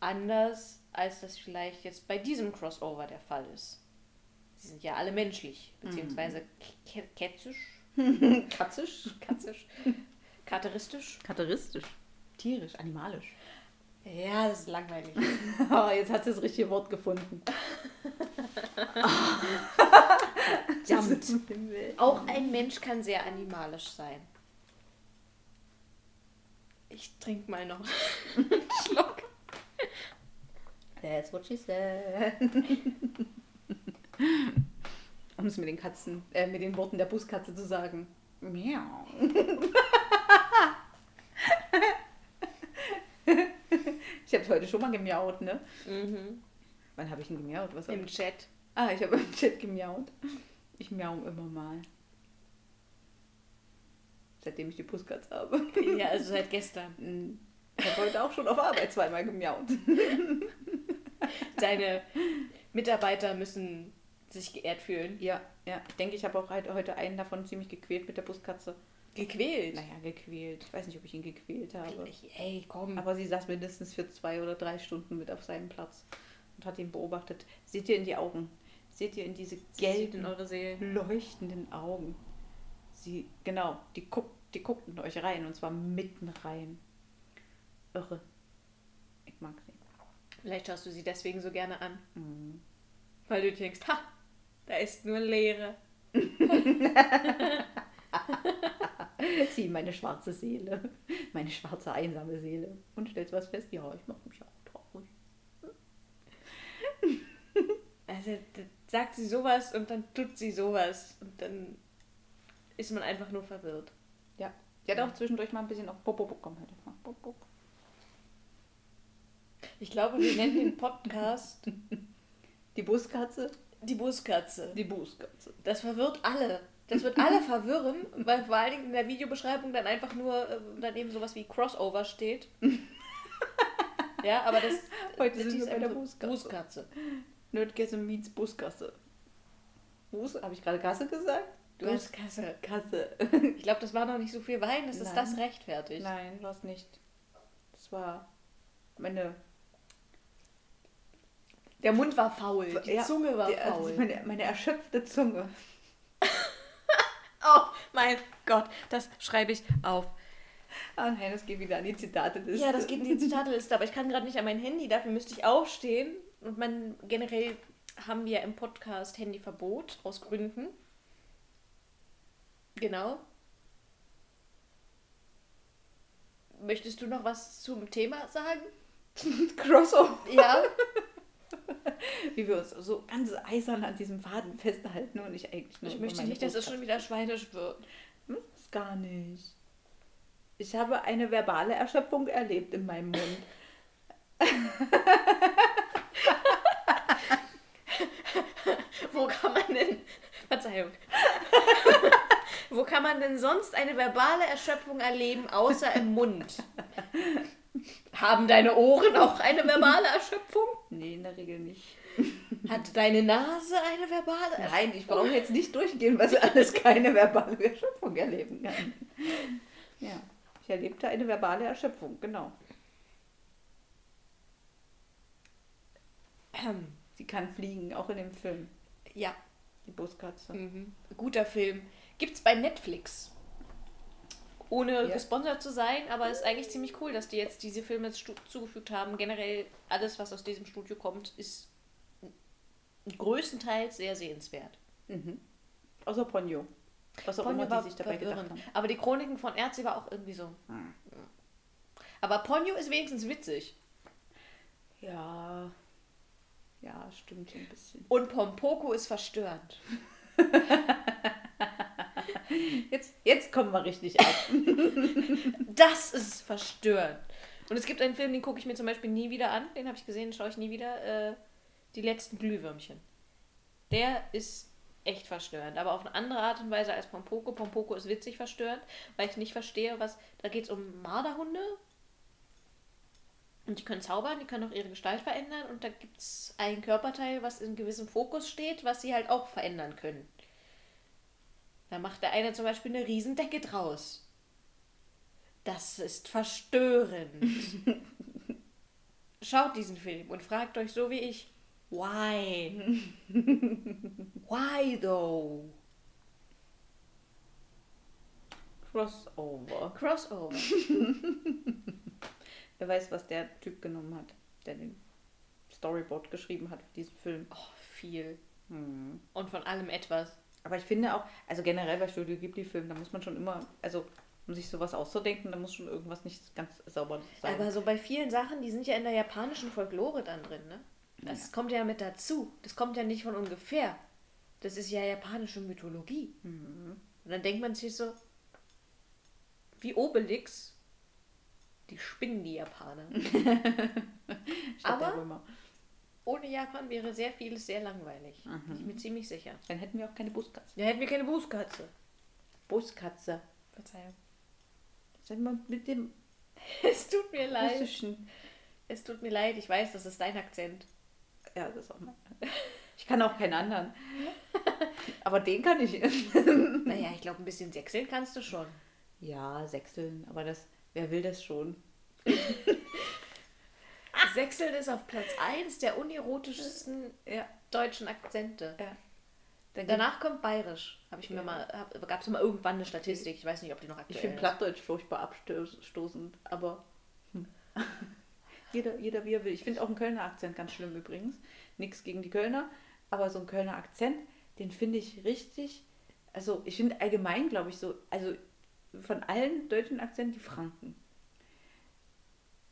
Anders als das vielleicht jetzt bei diesem Crossover der Fall ist. Sie sind ja alle menschlich, beziehungsweise kä- kätzisch, katzisch, katzisch, charakteristisch. charakteristisch, tierisch, animalisch. Ja, das ist langweilig. Oh, jetzt hat sie das richtige Wort gefunden. Verdammt. Auch ein Mensch kann sehr animalisch sein. Ich trinke mal noch einen Schluck. That's what she said. um es mit den Katzen, äh, mit den Worten der Buskatze zu sagen. Miau. ich habe heute schon mal gemiaut, ne? Mhm. Wann habe ich denn gemiaut? Was Im? Chat. Ah, ich habe im Chat gemiaut. Ich miau immer mal. Seitdem ich die Buskatze habe. Ja, also seit gestern. Ich habe heute auch schon auf Arbeit zweimal gemiaut. Deine Mitarbeiter müssen sich geehrt fühlen. Ja, ja. Ich denke, ich habe auch heute einen davon ziemlich gequält mit der Buskatze. Gequält. Naja, gequält. Ich weiß nicht, ob ich ihn gequält habe. Ey, komm. Aber sie saß mindestens für zwei oder drei Stunden mit auf seinem Platz und hat ihn beobachtet. Seht ihr in die Augen? Seht ihr in diese Gelb in gelben, eure Seelen. leuchtenden Augen? Sie, genau, die guckt, die guckt in euch rein und zwar mitten rein. Irre. Ich mag sie. Vielleicht schaust du sie deswegen so gerne an. Mhm. Weil du denkst, ha, da ist nur Leere. Sie, meine schwarze Seele. Meine schwarze, einsame Seele. Und stellst was fest? Ja, ich mache mich auch traurig. Also sagt sie sowas und dann tut sie sowas. Und dann ist man einfach nur verwirrt. Ja. Die hat auch zwischendurch mal ein bisschen auf Popo bekommen. Halt. Ich glaube, wir nennen den Podcast Die Buskatze? die Buskatze. Die Buskatze. Das verwirrt alle. Das wird alle verwirren, weil vor allen Dingen in der Videobeschreibung dann einfach nur äh, daneben sowas wie Crossover steht. ja, aber das, Heute das sind wir ist bei der Buskatze. Buskatze. Nerdgässe meets Buskasse. Bus? Habe ich gerade Gasse gesagt? Du hast Kasse. Kasse. Ich glaube, das war noch nicht so viel Wein, das ist Nein. das rechtfertigt. Nein, war es nicht. Das war meine, Der Mund war faul, die Ja, Zunge war die, also faul. meine, meine erschöpfte Zunge. Oh mein Gott, das schreibe ich auf. Ah nein, das geht wieder an die Zitate. des- Ja, das geht in die Zitateliste, aber ich kann gerade nicht an mein Handy, dafür müsste ich aufstehen. Und man generell haben wir im Podcast Handyverbot aus Gründen. Genau. Möchtest du noch was zum Thema sagen? Crossover. Ja. Wie wir uns so ganz eisern an diesem Faden festhalten und ich eigentlich nur Ich möchte nicht, dass es schon wieder schweinisch wird. Hm, Das gar nicht. Ich habe eine verbale Erschöpfung erlebt in meinem Mund. Wo kann man denn. Verzeihung. Wo kann man denn sonst eine verbale Erschöpfung erleben, außer im Mund? Haben deine Ohren auch eine verbale Erschöpfung? Regel nicht. Hat deine Nase eine verbale Erschöpfung? Nein, ich brauche jetzt nicht durchgehen, was alles keine verbale Erschöpfung erleben kann. Ja, ich erlebte eine verbale Erschöpfung, genau. Sie kann fliegen, auch in dem Film. Ja, Die Buskatze. mhm. guter Film. Gibt's bei Netflix. Ohne Ja. gesponsert zu sein, aber ist eigentlich ziemlich cool, dass die jetzt diese Filme zugefügt haben. Generell alles, was aus diesem Studio kommt, ist größtenteils sehr sehenswert. Mhm. Außer Ponyo. Was auch Ponyo immer die sich dabei gedacht haben. Aber die Chroniken von Erzi war auch irgendwie so. Hm. Aber Ponyo ist wenigstens witzig. Ja. Ja, stimmt ein bisschen. Und Pompoko ist verstörend. Jetzt, jetzt kommen wir richtig ab. Das ist verstörend. Und es gibt einen Film, den gucke ich mir zum Beispiel nie wieder an. Den habe ich gesehen, schaue ich nie wieder. Äh, die letzten Glühwürmchen. Der ist echt verstörend, aber auf eine andere Art und Weise als Pompoko. Pompoko ist witzig verstörend, weil ich nicht verstehe, was. Da geht es um Marderhunde. Und die können zaubern, die können auch ihre Gestalt verändern. Und da gibt es ein Körperteil, was in gewissem Fokus steht, was sie halt auch verändern können. Da macht der eine zum Beispiel eine Riesendecke draus. Das ist verstörend. Schaut diesen Film und fragt euch so wie ich, why? why though? Crossover. Crossover. Wer weiß, was der Typ genommen hat, der den Storyboard geschrieben hat für diesen Film. Oh, viel. Hm. Und von allem etwas. Aber ich finde auch, also generell bei Studio Ghibli-Filmen, da muss man schon immer, also um sich sowas auszudenken, da muss schon irgendwas nicht ganz sauber sein. Aber so bei vielen Sachen, die sind ja in der japanischen Folklore dann drin, ne? Das Ja. kommt ja mit dazu. Das kommt ja nicht von ungefähr. Das ist ja japanische Mythologie. Mhm. Und dann denkt man sich so, wie Obelix, die spinnen die Japaner. Aber- Römer. Ohne Japan wäre sehr vieles sehr langweilig. Bin ich mir ziemlich sicher. Dann hätten wir auch keine Buskatze. Ja, hätten wir keine Bußkatze. Buskatze. Verzeihung. Sag mal mit dem Es tut mir leid. russischen. Es tut mir leid, ich weiß, das ist dein Akzent. Ja, das ist auch mein. Ich kann auch keinen anderen. Aber den kann ich. Naja, ich glaube, ein bisschen sechseln kannst du schon. Ja, sechseln, aber das, wer will das schon? Sechseln ist auf Platz 1 der unerotischsten Ja, deutschen Akzente. ja. Dann Danach kommt Bayerisch. Habe ich mir Ja. mal, gab es mal irgendwann eine Statistik. Ich weiß nicht, ob die noch aktuell Ich finde. Plattdeutsch furchtbar abstoßend, aber hm. jeder, jeder wie er will. Ich finde auch einen Kölner Akzent ganz schlimm übrigens. Nichts gegen die Kölner, aber so ein Kölner Akzent, den finde ich richtig. Also ich finde allgemein, glaube ich, so, also von allen deutschen Akzenten die Franken.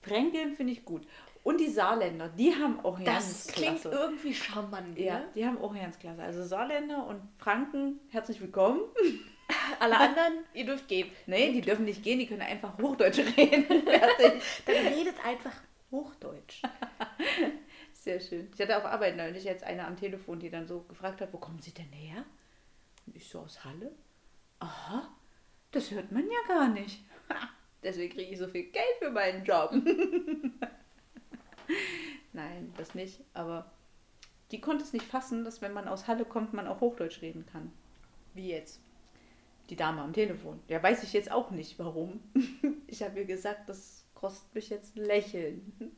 Fränkeln finde ich gut. Und die Saarländer, die haben auch Das klingt irgendwie charmant. Ja, Ne? die haben auch ganz klasse. Also Saarländer und Franken, herzlich willkommen. Alle anderen, ihr dürft gehen. Nee, die dürfen nicht gehen, die können einfach Hochdeutsch reden. Fertig. Dann redet einfach Hochdeutsch. Sehr schön. Ich hatte auf Arbeit neulich jetzt eine am Telefon, die dann so gefragt hat, wo kommen Sie denn her? Und ich so aus Halle. Aha, das hört man ja gar nicht. Deswegen kriege ich so viel Geld für meinen Job. Nein, das nicht. Aber die konnte es nicht fassen, dass wenn man aus Halle kommt, man auch Hochdeutsch reden kann. Wie jetzt? Die Dame am Telefon. Ja, weiß ich jetzt auch nicht, warum. Ich habe ihr gesagt, das kostet mich jetzt ein Lächeln.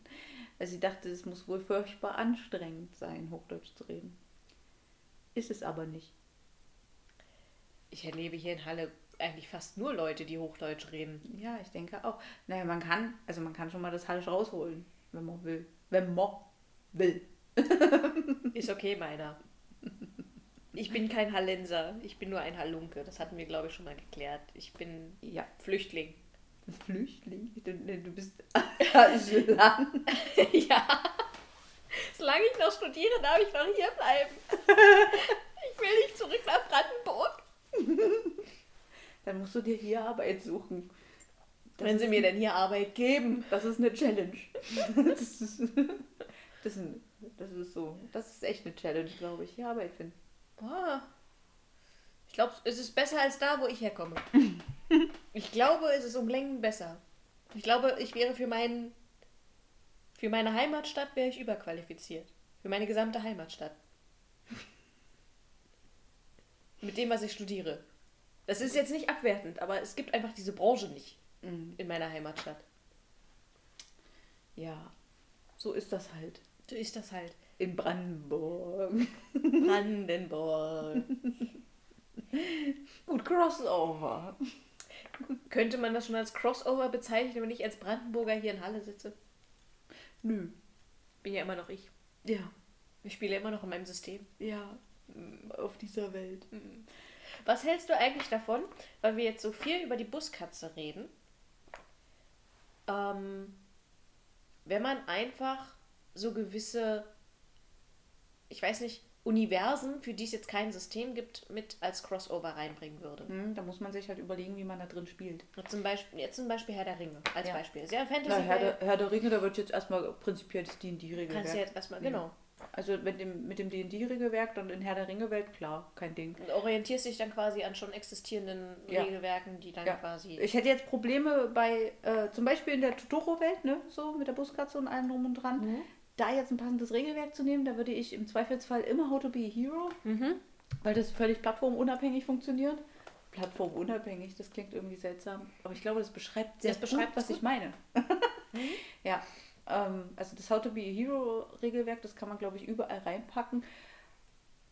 Weil sie dachte, es muss wohl furchtbar anstrengend sein, Hochdeutsch zu reden. Ist es aber nicht. Ich erlebe hier in Halle eigentlich fast nur Leute, die Hochdeutsch reden. Ja, ich denke auch. Naja, man kann, also man kann schon mal das Hallisch rausholen, wenn man will. Wenn man will. Ist okay, meiner. Ich bin kein Hallenser, ich bin nur ein Halunke. Das hatten wir, glaube ich, schon mal geklärt. Ich bin Ja, Flüchtling. Flüchtling. Du, du bist Asylant. ja. Solange ich noch studiere, darf ich noch hier bleiben. Ich will nicht zurück nach Brandenburg. Dann musst du dir hier Arbeit suchen. Das Wenn sie mir denn hier Arbeit geben. Das ist eine Challenge. Das ist, das ist, das ist so. Das ist echt eine Challenge, glaube ich. Ja, Arbeit finden. Boah. Ich glaube, es ist besser als da, wo ich herkomme. Ich glaube, es ist um Längen besser. Ich glaube, ich wäre für meinen für meine Heimatstadt wäre ich überqualifiziert. Für meine gesamte Heimatstadt. Mit dem, was ich studiere. Das ist jetzt nicht abwertend, aber es gibt einfach diese Branche nicht Mhm. in meiner Heimatstadt. Ja, so ist das halt. So ist das halt. In Brandenburg. Brandenburg. Gut, Crossover. Könnte man das schon als Crossover bezeichnen, wenn ich als Brandenburger hier in Halle sitze? Nö. Bin ja immer noch ich. Ja, Ich spiele immer noch in meinem System. ja. Auf dieser Welt. Was hältst du eigentlich davon, weil wir jetzt so viel über die Buskatze reden, ähm, wenn man einfach so gewisse ich weiß nicht, Universen, für die es jetzt kein System gibt, mit als Crossover reinbringen würde. Hm, da muss man sich halt überlegen, wie man da drin spielt. Zum Beispiel, jetzt zum Beispiel Herr der Ringe als Ja. Beispiel. Sehr Fantasy. Na, Herr, der, Herr der Ringe, da wird jetzt erstmal prinzipiell das D&D-Regelwerk. kannst du jetzt erstmal, Ja. Also mit dem, mit dem D&D-Regelwerk und in Herr der Ringe-Welt, klar, kein Ding. Und orientierst dich dann quasi an schon existierenden Ja. Regelwerken, die dann Ja. quasi. Ich hätte jetzt Probleme bei, äh, zum Beispiel in der Totoro-Welt, ne, so mit der Buskatze und allem drum und dran, Mhm. da jetzt ein passendes Regelwerk zu nehmen, da würde ich im Zweifelsfall immer How to be a Hero, Mhm. weil das völlig plattformunabhängig funktioniert. Plattformunabhängig, das klingt irgendwie seltsam, aber ich glaube, das beschreibt sehr Das beschreibt gut, was es ich meine. Ja, ähm, also das How to be a Hero Regelwerk, das kann man, glaube ich, überall reinpacken.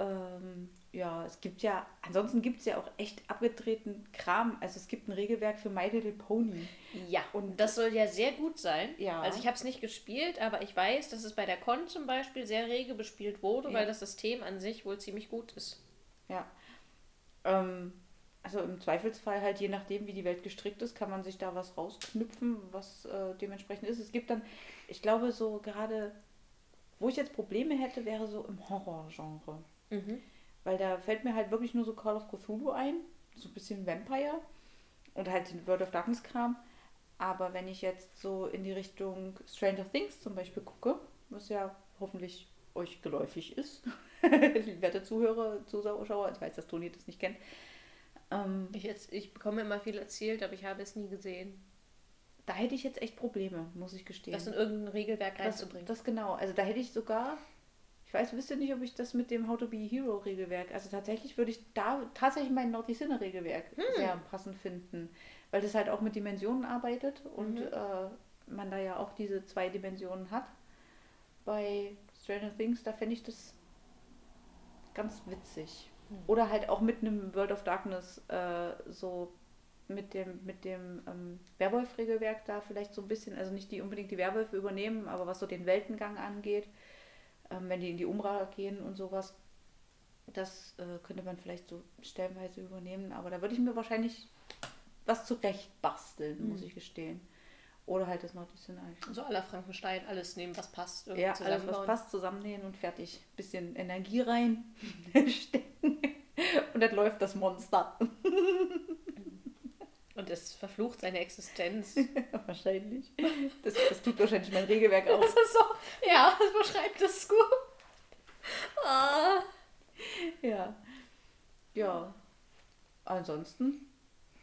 Ähm, ja, es gibt ja, ansonsten gibt es ja auch echt abgedrehten Kram. Also es gibt ein Regelwerk für My Little Pony. Ja, und das soll ja sehr gut sein. Ja. Also ich habe es nicht gespielt, aber ich weiß, dass es bei der Con zum Beispiel sehr rege bespielt wurde, Ja. weil das System an sich wohl ziemlich gut ist. Ja. Ähm, also im Zweifelsfall halt, je nachdem, wie die Welt gestrickt ist, kann man sich da was rausknüpfen, was äh, dementsprechend ist. Es gibt dann, ich glaube, so gerade, wo ich jetzt Probleme hätte, wäre so im Horrorgenre. Mhm. Weil da fällt mir halt wirklich nur so Call of Cthulhu ein, so ein bisschen Vampire und halt den World of Darkness Kram. Aber wenn ich jetzt so in die Richtung Stranger Things zum Beispiel gucke, was ja hoffentlich euch geläufig ist, werte Zuhörer, Zuschauer, ich weiß, dass Toni das nicht kennt, ähm, Ich, jetzt, ich bekomme immer viel erzählt, aber ich habe es nie gesehen. Da hätte ich jetzt echt Probleme, muss ich gestehen. Das in irgendein Regelwerk das, reinzubringen. das genau, also da hätte ich sogar, ich weiß, wisst ihr nicht, ob ich das mit dem How to be a Hero Regelwerk, also tatsächlich würde ich da tatsächlich mein Naughty Sinne Regelwerk sehr passend finden, weil das halt auch mit Dimensionen arbeitet und Mhm. äh, man da ja auch diese zwei Dimensionen hat. Bei Stranger Things, da fände ich das ganz witzig. Oder halt auch mit einem World of Darkness, äh, so mit dem, mit dem ähm, Werwolf-Regelwerk da vielleicht so ein bisschen, also nicht die unbedingt die Werwölfe übernehmen, aber was so den Weltengang angeht, ähm, wenn die in die Umbra gehen und sowas, das äh, könnte man vielleicht so stellenweise übernehmen, aber da würde ich mir wahrscheinlich was zurecht basteln, muss Mhm. ich gestehen. Oder halt das Nordisonal. so aller Frankenstein, alles nehmen, was passt. Ja, alles was passt, zusammennähen und fertig. Bisschen Energie rein, stecken und dann läuft das Monster. Und es verflucht seine Existenz. wahrscheinlich. Das, das tut wahrscheinlich mein Regelwerk Das aus. ist so, ja, das beschreibt es gut. Ah. Ja. Ja. Ansonsten,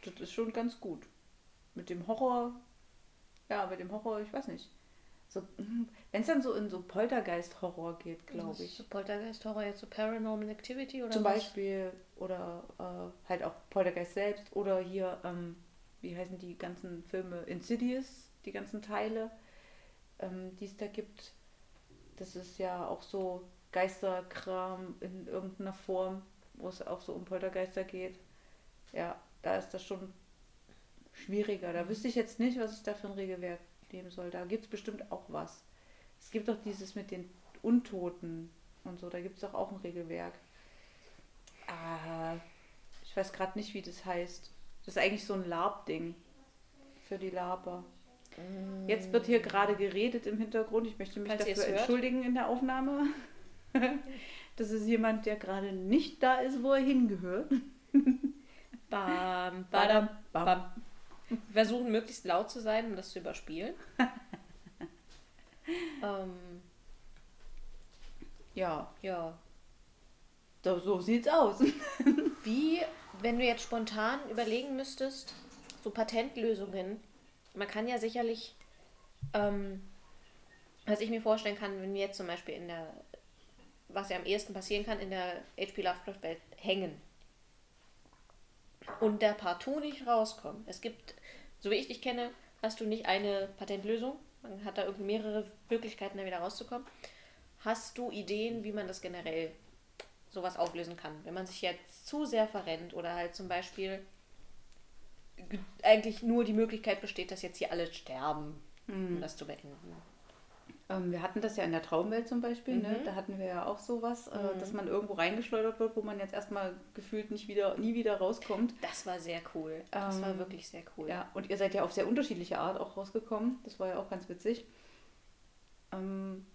das ist schon ganz gut. Mit dem Horror, ja, mit dem Horror, ich weiß nicht. So, wenn es dann so in so Poltergeist-Horror geht, glaube ich. So Poltergeist-Horror jetzt so Paranormal Activity oder Zum was? Beispiel, oder äh, halt auch Poltergeist selbst, oder hier, ähm, wie heißen die ganzen Filme? Insidious, die ganzen Teile, ähm, die es da gibt. Das ist ja auch so Geisterkram in irgendeiner Form, wo es auch so um Poltergeister geht. Ja, da ist das schon schwieriger. Da wüsste ich jetzt nicht, was ich da für ein Regelwerk nehmen soll. Da gibt es bestimmt auch was. Es gibt doch dieses mit den Untoten und so, da gibt es doch auch ein Regelwerk. Ah, ich weiß gerade nicht, wie das heißt. Das ist eigentlich so ein Lab-Ding für die Laber. Jetzt wird hier gerade geredet im Hintergrund. Ich möchte mich Falls dafür entschuldigen in der Aufnahme. Das ist jemand, der gerade nicht da ist, wo er hingehört. Bam, badam, bam. Wir versuchen möglichst laut zu sein, um das zu überspielen. ähm, Ja, ja. so, so sieht's aus. Wie, wenn du jetzt spontan überlegen müsstest, so Patentlösungen, man kann ja sicherlich, ähm, was ich mir vorstellen kann, wenn wir jetzt zum Beispiel in der, was ja am ehesten passieren kann, in der HP Lovecraft-Welt hängen und der partout nicht rauskommen. Es gibt, so wie ich dich kenne, hast du nicht eine Patentlösung. Man hat da irgendwie mehrere Möglichkeiten, da wieder rauszukommen. Hast du Ideen, wie man das generell sowas auflösen kann? Wenn man sich jetzt zu sehr verrennt oder halt zum Beispiel ge- eigentlich nur die Möglichkeit besteht, dass jetzt hier alle sterben, um das zu beenden. Ähm, wir hatten das ja in der Traumwelt zum Beispiel, ne? Mhm. da hatten wir ja auch sowas, äh, Mhm. dass man irgendwo reingeschleudert wird, wo man jetzt erstmal gefühlt nicht wieder, nie wieder rauskommt. Das war sehr cool. Das war Ähm, wirklich sehr cool. Ja, und ihr seid ja auf sehr unterschiedliche Art auch rausgekommen. Das war ja auch ganz witzig. Ähm,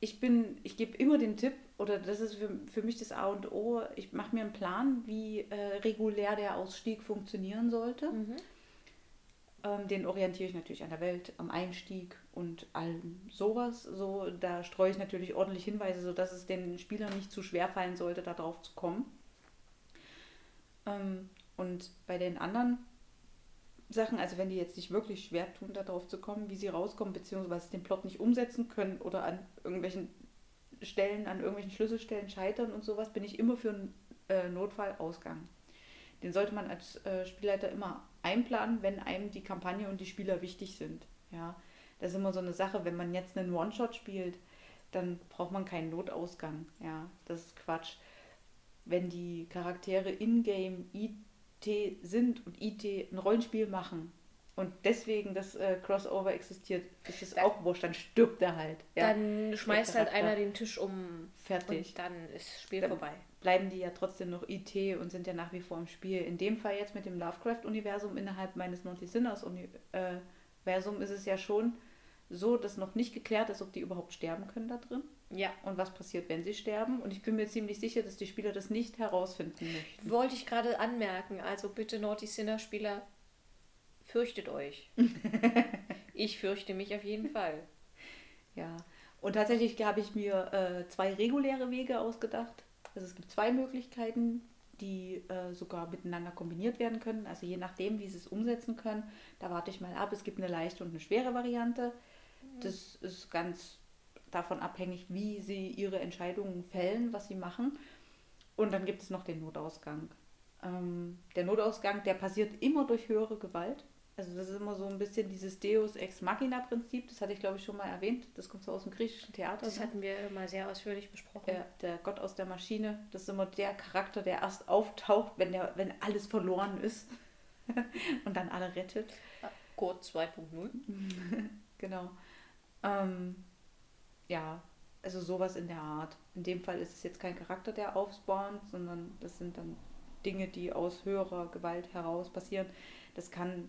ich bin, ich gebe immer den Tipp, oder das ist für, für mich das A und O, ich mache mir einen Plan, wie äh, regulär der Ausstieg funktionieren sollte. Mhm. Ähm, den orientiere ich natürlich an der Welt, am Einstieg und allem sowas. So, da streue ich natürlich ordentlich Hinweise, sodass es den Spielern nicht zu schwer fallen sollte, da drauf zu kommen. Ähm, und bei den anderen Sachen, also wenn die jetzt sich wirklich schwer tun, da drauf zu kommen, wie sie rauskommen, beziehungsweise den Plot nicht umsetzen können oder an irgendwelchen Stellen, an irgendwelchen Schlüsselstellen scheitern und sowas, bin ich immer für einen äh, Notfallausgang. Den sollte man als äh, Spielleiter immer einplanen, wenn einem die Kampagne und die Spieler wichtig sind. Ja, das ist immer so eine Sache, wenn man jetzt einen One-Shot spielt, dann braucht man keinen Notausgang. Ja, das ist Quatsch. Wenn die Charaktere in-game IT sind und IT ein Rollenspiel machen und deswegen das äh, Crossover existiert, ist es auch wurscht, dann stirbt er halt. Ja? Dann schmeißt halt einer den Tisch um Fertig. und dann ist Spiel Dann- vorbei. bleiben die ja trotzdem noch IT und sind ja nach wie vor im Spiel. In dem Fall jetzt mit dem Lovecraft-Universum innerhalb meines Naughty Sinners-Universum ist es ja schon so, dass noch nicht geklärt ist, ob die überhaupt sterben können da drin Ja. und was passiert, wenn sie sterben. Und ich bin mir ziemlich sicher, dass die Spieler das nicht herausfinden möchten. Wollte ich gerade anmerken, also bitte Naughty Sinner Spieler, fürchtet euch. ich fürchte mich auf jeden Fall. Ja. Und tatsächlich habe ich mir äh, zwei reguläre Wege ausgedacht. Also es gibt zwei Möglichkeiten, die äh, sogar miteinander kombiniert werden können. Also je nachdem, wie sie es umsetzen können. Da warte ich mal ab. Es gibt eine leichte und eine schwere Variante. Das ist ganz davon abhängig, wie sie ihre Entscheidungen fällen, was sie machen. Und dann gibt es noch den Notausgang. Ähm, der Notausgang, der passiert immer durch höhere Gewalt. Also das ist immer so ein bisschen dieses Deus Ex Machina Prinzip. Das hatte ich, glaube ich, schon mal erwähnt. Das kommt so aus dem griechischen Theater. Das ne? hatten wir mal sehr ausführlich besprochen. Ja, der Gott aus der Maschine, das ist immer der Charakter, der erst auftaucht, wenn, der, wenn alles verloren ist und dann alle rettet. Code 2.0. Genau. Ähm, ja, also sowas in der Art. In dem Fall ist es jetzt kein Charakter, der aufspawnt, sondern das sind dann Dinge, die aus höherer Gewalt heraus passieren. Das kann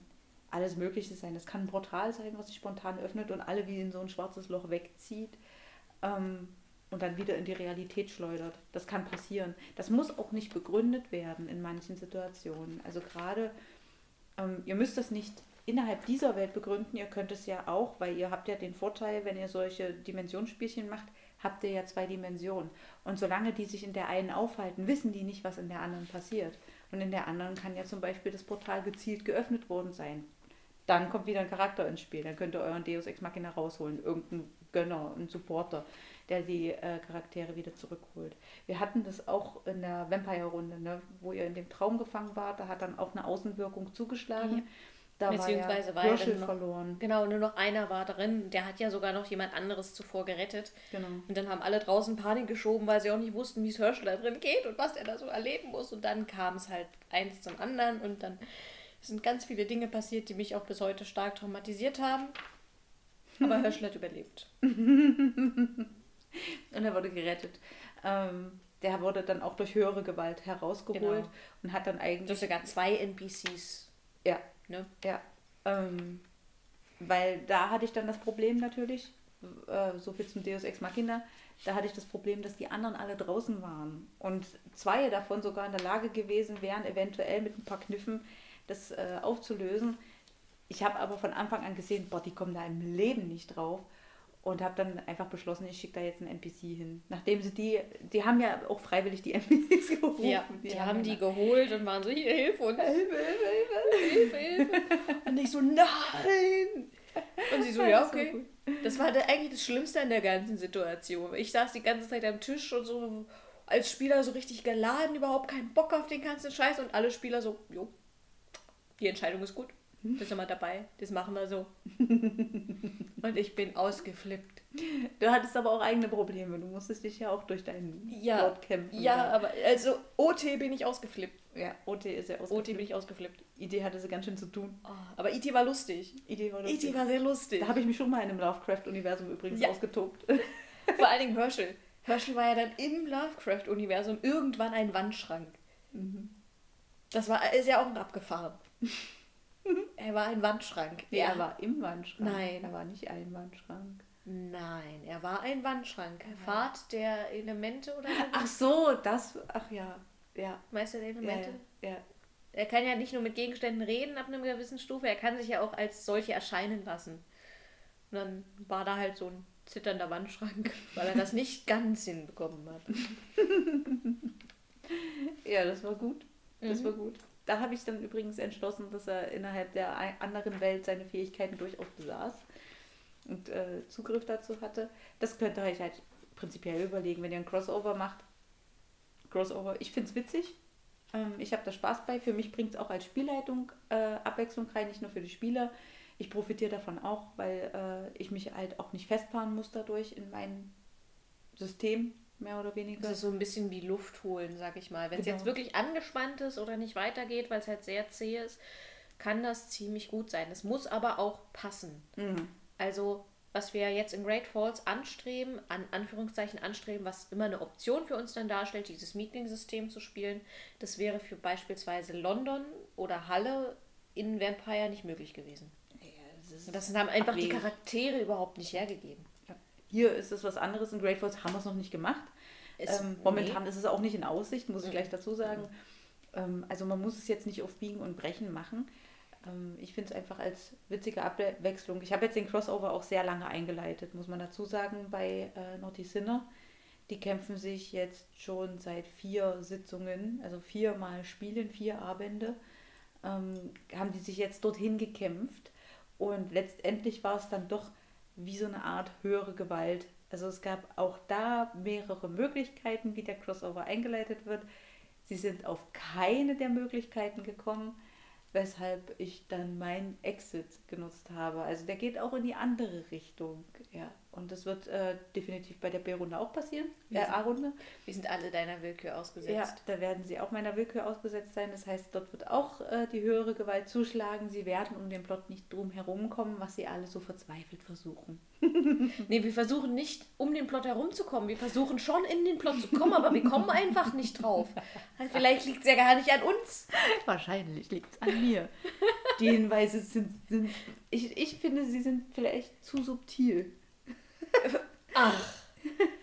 alles Mögliche sein. Das kann ein Portal sein, was sich spontan öffnet und alle wie in so ein schwarzes Loch wegzieht ähm, und dann wieder in die Realität schleudert. Das kann passieren. Das muss auch nicht begründet werden in manchen Situationen. Also gerade, ähm, ihr müsst das nicht innerhalb dieser Welt begründen. Ihr könnt es ja auch, weil ihr habt ja den Vorteil, wenn ihr solche Dimensionsspielchen macht, habt ihr ja zwei Dimensionen. Und solange die sich in der einen aufhalten, wissen die nicht, was in der anderen passiert. Und in der anderen kann ja zum Beispiel das Portal gezielt geöffnet worden sein. Dann kommt wieder ein Charakter ins Spiel. Dann könnt ihr euren Deus Ex Machina rausholen. Irgendein Gönner, ein Supporter, der die äh, Charaktere wieder zurückholt. Wir hatten das auch in der Vampire-Runde, ne, wo ihr in dem Traum gefangen wart. Da hat dann auch eine Außenwirkung zugeschlagen. Ja. Da Beziehungsweise war war ja dann noch- verloren. Genau, nur noch einer war drin. Der hat ja sogar noch jemand anderes zuvor gerettet. Genau. Und dann haben alle draußen Panik geschoben, weil sie auch nicht wussten, wie es Herschel da drin geht und was er da so erleben muss. Und dann kam es halt eins zum anderen und dann sind ganz viele Dinge passiert, die mich auch bis heute stark traumatisiert haben. Aber Herschel hat überlebt. Und er wurde gerettet. Ähm, der wurde dann auch durch höhere Gewalt herausgeholt Genau. und hat dann eigentlich. sogar zwei NPCs. Ja, Ne? ja. Ähm, weil da hatte ich dann das Problem natürlich, äh, so viel zum Deus Ex Machina, da hatte ich das Problem, dass die anderen alle draußen waren. Und zwei davon sogar in der Lage gewesen wären, eventuell mit ein paar Kniffen das äh, aufzulösen. Ich habe aber von Anfang an gesehen, boah, die kommen da im Leben nicht drauf. Und habe dann einfach beschlossen, ich schicke da jetzt einen NPC hin. Nachdem sie die, die haben ja auch freiwillig die NPCs gerufen. Ja, die, haben ja die geholt und waren so, hier, hilf uns. Hilfe, Hilfe, Hilfe, Hilfe. Und ich so, nein. Und sie so, ja, okay. Das war eigentlich das Schlimmste an der ganzen Situation. Ich saß die ganze Zeit am Tisch und so als Spieler so richtig geladen, überhaupt keinen Bock auf den ganzen Scheiß und alle Spieler so, jo, die Entscheidung ist gut. Wir sind mal dabei, das machen wir so. Und ich bin ausgeflippt. Du hattest aber auch eigene Probleme. Du musstest dich ja auch durch deinen Ja, Plot kämpfen. Ja, aber also OT bin ich ausgeflippt. ja, OT ist ja OT ausgeflippt. bin ich ausgeflippt. Idee hatte sie ganz schön zu tun. Oh, aber IT war lustig. Idee war IT lustig. war sehr lustig. Da habe ich mich schon mal in einem Lovecraft-Universum übrigens Ja. ausgetobt. Vor allen Dingen Herschel. Herschel war ja dann im Lovecraft-Universum irgendwann ein Wandschrank. Das war, ist ja auch abgefahren. er war ein Wandschrank. Nee, er war im Wandschrank. Nein. Er war nicht ein Wandschrank. Nein, er war ein Wandschrank. Fahrt der Elemente oder so? Ach so, das. Ach ja. Ja. Meister der Ja, Elemente? ja. Er kann ja nicht nur mit Gegenständen reden ab einer gewissen Stufe, er kann sich ja auch als solche erscheinen lassen. Und dann war da halt so ein zitternder Wandschrank, weil er das nicht ganz hinbekommen hat. Ja, das war gut. Das Mhm. war gut. Da habe ich dann übrigens entschlossen, dass er innerhalb der anderen Welt seine Fähigkeiten durchaus besaß und äh, Zugriff dazu hatte. Das könnte ich halt prinzipiell überlegen, wenn ihr ein Crossover macht. Crossover, ich finde es witzig. Ähm, ich habe da Spaß bei. Für mich bringt es auch als Spielleitung äh, Abwechslung rein, nicht nur für die Spieler. Ich profitiere davon auch, weil äh, ich mich halt auch nicht festfahren muss dadurch in mein System, mehr oder weniger. Das ist so ein bisschen wie Luft holen, sag ich mal. Wenn es Genau. jetzt wirklich angespannt ist oder nicht weitergeht, weil es halt sehr zäh ist, kann das ziemlich gut sein. Es muss aber auch passen. Mhm. Also, was wir jetzt in Great Falls anstreben, an Anführungszeichen anstreben, was immer eine Option für uns dann darstellt, dieses Meeting-System zu spielen, das wäre für beispielsweise London oder Halle in Vampire nicht möglich gewesen. Ja, das das haben einfach die Abwegig. Charaktere überhaupt nicht hergegeben. Hier ist es was anderes. In Great Falls haben wir es noch nicht gemacht. Es- ähm, momentan ist es auch nicht in Aussicht, muss ich Mhm. gleich dazu sagen. Ähm, also man muss es jetzt nicht auf Biegen und Brechen machen. Ähm, ich finde es einfach als witzige Abwechslung. Ich habe jetzt den Crossover auch sehr lange eingeleitet, muss man dazu sagen, bei äh, Naughty Sinner. Die kämpfen sich jetzt schon seit vier Sitzungen, also viermal spielen, vier Abende, ähm, haben die sich jetzt dorthin gekämpft. Und letztendlich war es dann doch wie so eine Art höhere Gewalt. Also es gab auch da mehrere Möglichkeiten, wie der Crossover eingeleitet wird. Sie sind auf keine der Möglichkeiten gekommen, weshalb ich dann meinen Exit genutzt habe. Also der geht auch in die andere Richtung. Ja. Und das wird äh, definitiv bei der B-Runde auch passieren. Äh, Ja. A-Runde. Wir sind alle deiner Willkür ausgesetzt. Ja, da werden sie auch meiner Willkür ausgesetzt sein. Das heißt, dort wird auch äh, die höhere Gewalt zuschlagen. Sie werden um den Plot nicht drum herum kommen, was sie alle so verzweifelt versuchen. Nee, wir versuchen nicht, um den Plot herumzukommen. Wir versuchen schon, in den Plot zu kommen, aber wir kommen einfach nicht drauf. Vielleicht liegt es ja gar nicht an uns. Wahrscheinlich liegt es an mir. Die Hinweise sind, sind ich, ich finde, sie sind vielleicht zu subtil. Ach,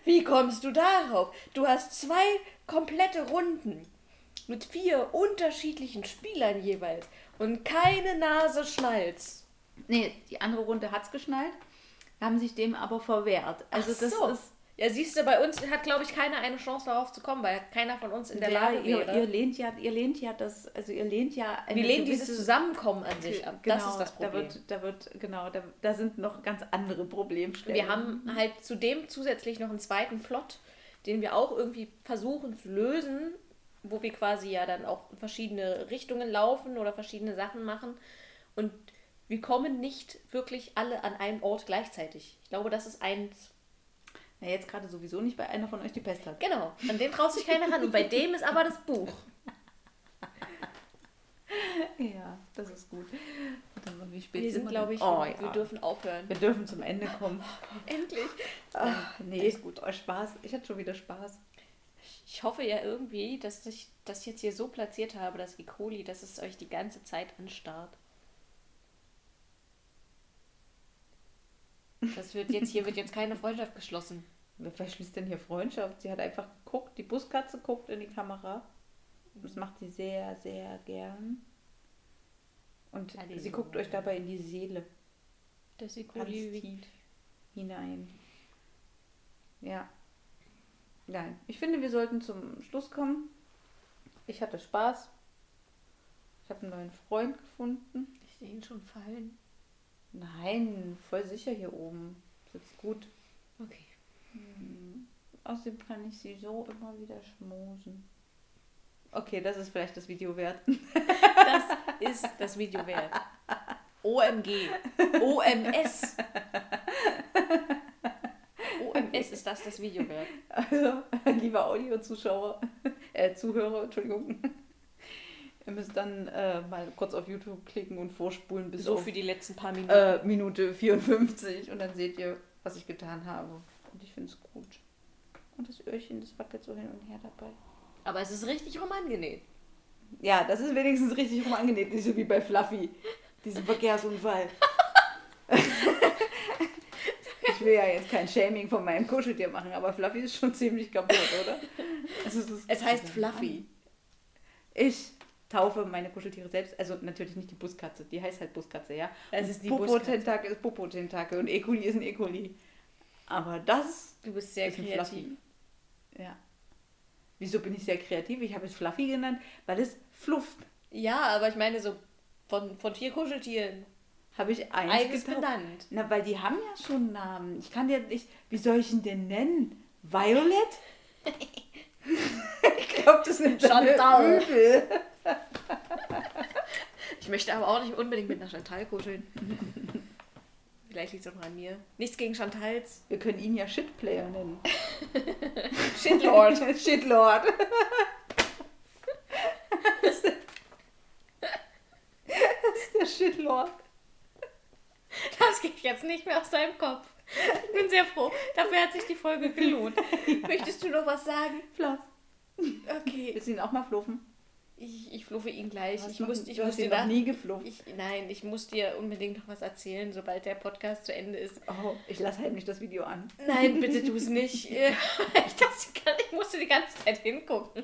wie kommst du darauf? Du hast zwei komplette Runden mit vier unterschiedlichen Spielern jeweils und keine Nase schnallt's. Nee, die andere Runde hat es geschnallt, haben sich dem aber verwehrt. Also Ach das so. ist. Ja, siehst du, bei uns hat, glaube ich, keiner eine Chance darauf zu kommen, weil keiner von uns in der Ja, Lage wäre. ihr lehnt ja, ihr lehnt ja das, also ihr lehnt ja wir lehnen dieses Zusammenkommen an sich ab. Genau, das ist das Da Problem. wird, da wird, genau, da, da sind noch ganz andere Problemstellungen. Wir haben halt zudem zusätzlich noch einen zweiten Plot, den wir auch irgendwie versuchen zu lösen, wo wir quasi ja dann auch in verschiedene Richtungen laufen oder verschiedene Sachen machen. Und wir kommen nicht wirklich alle an einem Ort gleichzeitig. Ich glaube, das ist eins. Na, jetzt gerade sowieso nicht, weil einer von euch die Pest hat. Genau, an den traut sich keiner ran. Und bei dem ist aber das Buch. Ja, das ist gut. Wie spät Wir sind, wir glaube ich, oh, wir ja. dürfen aufhören. wir dürfen zum Ende kommen. Endlich. Ach, nee, ist gut. Oh, Spaß. Ich hatte schon wieder Spaß. Ich hoffe ja irgendwie, dass ich das jetzt hier so platziert habe, das Vicoli, dass es euch die ganze Zeit anstarrt. Das wird jetzt, hier wird jetzt keine Freundschaft geschlossen. Wer verschließt denn hier Freundschaft? Sie hat einfach geguckt, die Buskatze guckt in die Kamera. Das macht sie sehr, sehr gern. Und Hallo. sie guckt euch dabei in die Seele Das ganz Vicoli. tief hinein. Ja. Nein, ich finde, wir sollten zum Schluss kommen. Ich hatte Spaß. Ich habe einen neuen Freund gefunden. Ich sehe ihn schon fallen. Nein, voll sicher hier oben. Sitzt gut. Okay. Außerdem kann ich sie so immer wieder schmusen. Okay, das ist vielleicht das Video wert. Das ist das Video wert. OMG. OMS. OMS ist das das Video wert. Also, liebe Audio-Zuschauer, äh, Zuhörer, Entschuldigung. Ihr müsst dann äh, mal kurz auf YouTube klicken und vorspulen bis So auf für die letzten paar Minuten. äh, Minute 54 und dann seht ihr, was ich getan habe. Und ich finde es gut. Und das Öhrchen, das wackelt so hin und her dabei. Aber es ist richtig romangenäht. Ja, das ist wenigstens richtig unangenehm, nicht so wie bei Fluffy. Diesen Verkehrsunfall. ich will ja jetzt kein Shaming von meinem Kuscheltier machen, aber Fluffy ist schon ziemlich kaputt, oder? Also, Es heißt Fluffy. Ich taufe meine Kuscheltiere selbst, also natürlich nicht die Buskatze, die heißt halt Buskatze, ja. Das Und ist die Popo-Tentakel ist Popo-Tentakel und Ecoli ist ein Ecoli. Aber das Du bist sehr kreativ. Fluffy. Ja. Wieso bin ich sehr kreativ? Ich habe es Fluffy genannt, weil es flufft. Ja, aber ich meine so von, von vier Kuscheltieren. Habe ich eins getauft. benannt. Na, weil die haben ja schon einen Namen. Ich kann dir nicht. Wie soll ich ihn denn nennen? Violet? ich glaube, das nimmt Chantal. übel. Ich möchte aber auch nicht unbedingt mit einer Chantal kuscheln. Vielleicht liegt es auch noch an mir. Nichts gegen Chantals. Wir können ihn ja Shitplayer nennen. Shitlord. Shitlord. das ist der Shitlord. Das geht jetzt nicht mehr aus deinem Kopf. Ich bin sehr froh. Dafür hat sich die Folge gelohnt. Möchtest du noch was sagen? Fluff. Okay. Willst du ihn auch mal fluffen? Ich, ich fluffe ihn gleich. Ich muss, ich du muss hast dir ihn noch nie geflufft. Ich, nein, ich muss dir unbedingt noch was erzählen, sobald der Podcast zu Ende ist. Oh, ich lasse heimlich das Video an. Nein, bitte tu es nicht. Ich, das ich musste die ganze Zeit hingucken.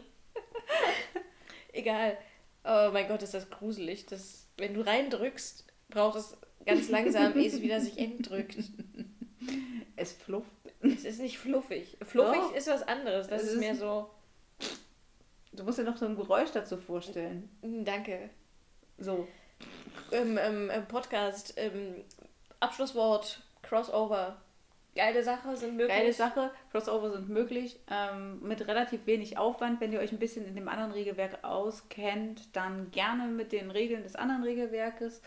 Egal. Oh mein Gott, ist das gruselig. Das, wenn du reindrückst, braucht es ganz langsam, ehe es wieder sich entdrückt. Es flufft. Es ist nicht fluffig. Fluffig Doch. ist was anderes. Das Es ist ist- mehr so. Du musst dir noch so ein Geräusch dazu vorstellen. "Mm, Danke. So. Ähm, ähm, Podcast, ähm, Abschlusswort, Crossover. Geile Sache sind möglich. Geile Sache. Crossover sind möglich. Ähm, mit relativ wenig Aufwand. Wenn ihr euch ein bisschen in dem anderen Regelwerk auskennt, dann gerne mit den Regeln des anderen Regelwerkes.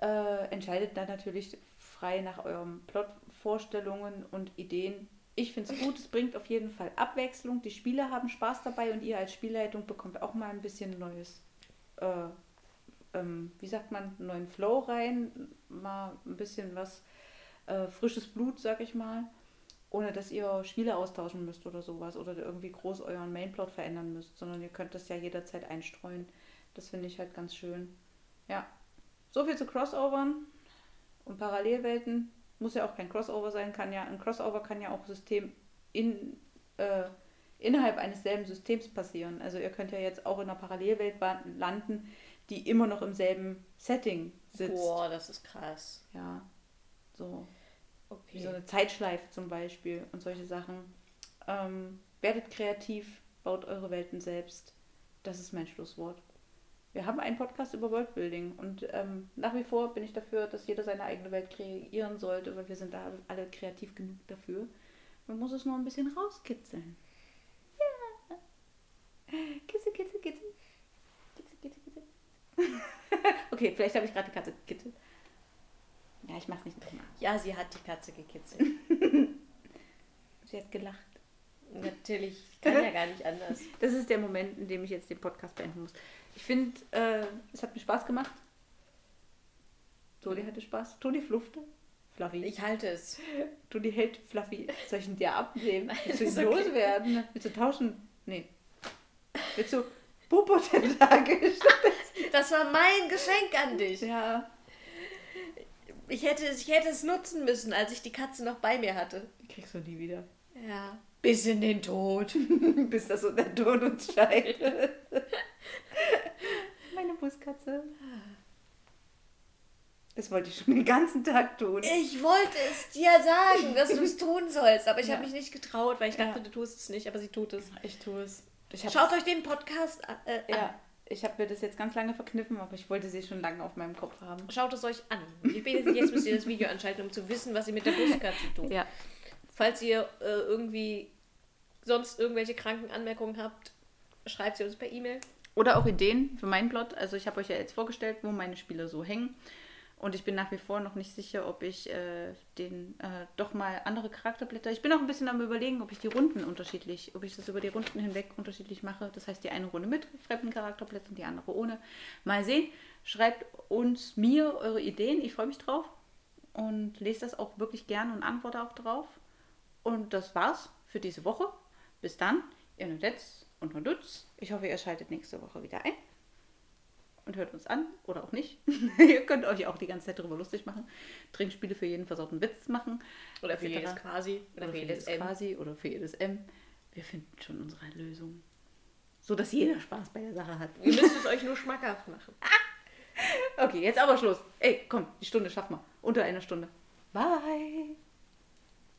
Äh, entscheidet dann natürlich frei nach euren Plotvorstellungen und Ideen. Ich finde es gut, es bringt auf jeden Fall Abwechslung. Die Spieler haben Spaß dabei und ihr als Spielleitung bekommt auch mal ein bisschen neues, äh, ähm, wie sagt man, neuen Flow rein, mal ein bisschen was äh, frisches Blut, sag ich mal, ohne dass ihr Spiele austauschen müsst oder sowas oder irgendwie groß euren Mainplot verändern müsst, sondern ihr könnt das ja jederzeit einstreuen. Das finde ich halt ganz schön. Ja, so viel zu Crossovern und Parallelwelten. Muss ja auch kein Crossover sein, kann ja, ein Crossover kann ja auch System in, äh, innerhalb eines selben Systems passieren. Also ihr könnt ja jetzt auch in einer Parallelwelt landen, die immer noch im selben Setting sitzt. Boah, das ist krass. Ja, so wie Okay. so eine Zeitschleife zum Beispiel und solche Sachen. Ähm, werdet kreativ, baut eure Welten selbst. Das ist mein Schlusswort. Wir haben einen Podcast über Worldbuilding und ähm, nach wie vor bin ich dafür, dass jeder seine eigene Welt kreieren sollte, weil wir sind da alle kreativ genug dafür. Man muss es nur ein bisschen rauskitzeln. Ja. Kitzel, kitzel, kitzel. Kitzel, kitzel, kitzel. okay, vielleicht habe ich gerade die Katze gekitzelt. Ja, ich mach's nicht nochmal. Ja, sie hat die Katze gekitzelt. Sie hat gelacht. Natürlich. Ich kann ja gar nicht anders. Das ist der Moment, in dem ich jetzt den Podcast beenden muss. Ich finde, äh, es hat mir Spaß gemacht. Toni hatte Spaß. Toni fluffte. Fluffy. Ich halte es. Toni hält Fluffy. Soll ich ihn dir abnehmen? Willst du ihn okay. loswerden? Willst du tauschen? Nee. Willst du Popo-Tentakel? Das war mein Geschenk an dich. ja. Ich hätte, ich hätte es nutzen müssen, als ich die Katze noch bei mir hatte. Die kriegst du nie wieder. Ja. Bis in den Tod. Bis das der Tod uns scheidet. Buskatze. Das wollte ich schon den ganzen Tag tun. Ich wollte es dir sagen, dass du es tun sollst, aber ich Ja. habe mich nicht getraut, weil ich dachte, Ja. du tust es nicht, aber sie tut es. Ich tue es. Ich Schaut euch den Podcast an. Äh, Ja, an. ich habe mir das jetzt ganz lange verkniffen, aber ich wollte sie schon lange auf meinem Kopf haben. Schaut es euch an. Spätestens jetzt müsst ihr das Video anschalten, um zu wissen, was ihr mit der Buskatze tut. Ja. Falls ihr äh, irgendwie sonst irgendwelche kranken Anmerkungen habt, schreibt sie uns per E-Mail. Oder auch Ideen für meinen Plot. Also ich habe euch ja jetzt vorgestellt, wo meine Spiele so hängen. Und ich bin nach wie vor noch nicht sicher, ob ich äh, den äh, doch mal andere Charakterblätter. Ich bin auch ein bisschen am überlegen, ob ich die Runden unterschiedlich, ob ich das über die Runden hinweg unterschiedlich mache. Das heißt, die eine Runde mit fremden Charakterblättern, die andere ohne. Mal sehen. Schreibt uns mir eure Ideen. Ich freue mich drauf. Und lese das auch wirklich gern und antworte auch drauf. Und das war's für diese Woche. Bis dann, ihr Nudetz und Nudutz. Ich hoffe, ihr schaltet nächste Woche wieder ein. und hört uns an oder auch nicht. Ihr könnt euch auch die ganze Zeit darüber lustig machen. Trinkspiele für jeden versauten Witz machen. Oder für jedes quasi. Oder, Oder für jedes M. quasi oder für jedes M. Wir finden schon unsere Lösung. So dass jeder Spaß bei der Sache hat. Ihr müsst es euch nur schmackhaft machen. Okay, jetzt aber Schluss. Ey, komm, die Stunde schaffen wir. Unter einer Stunde. Bye.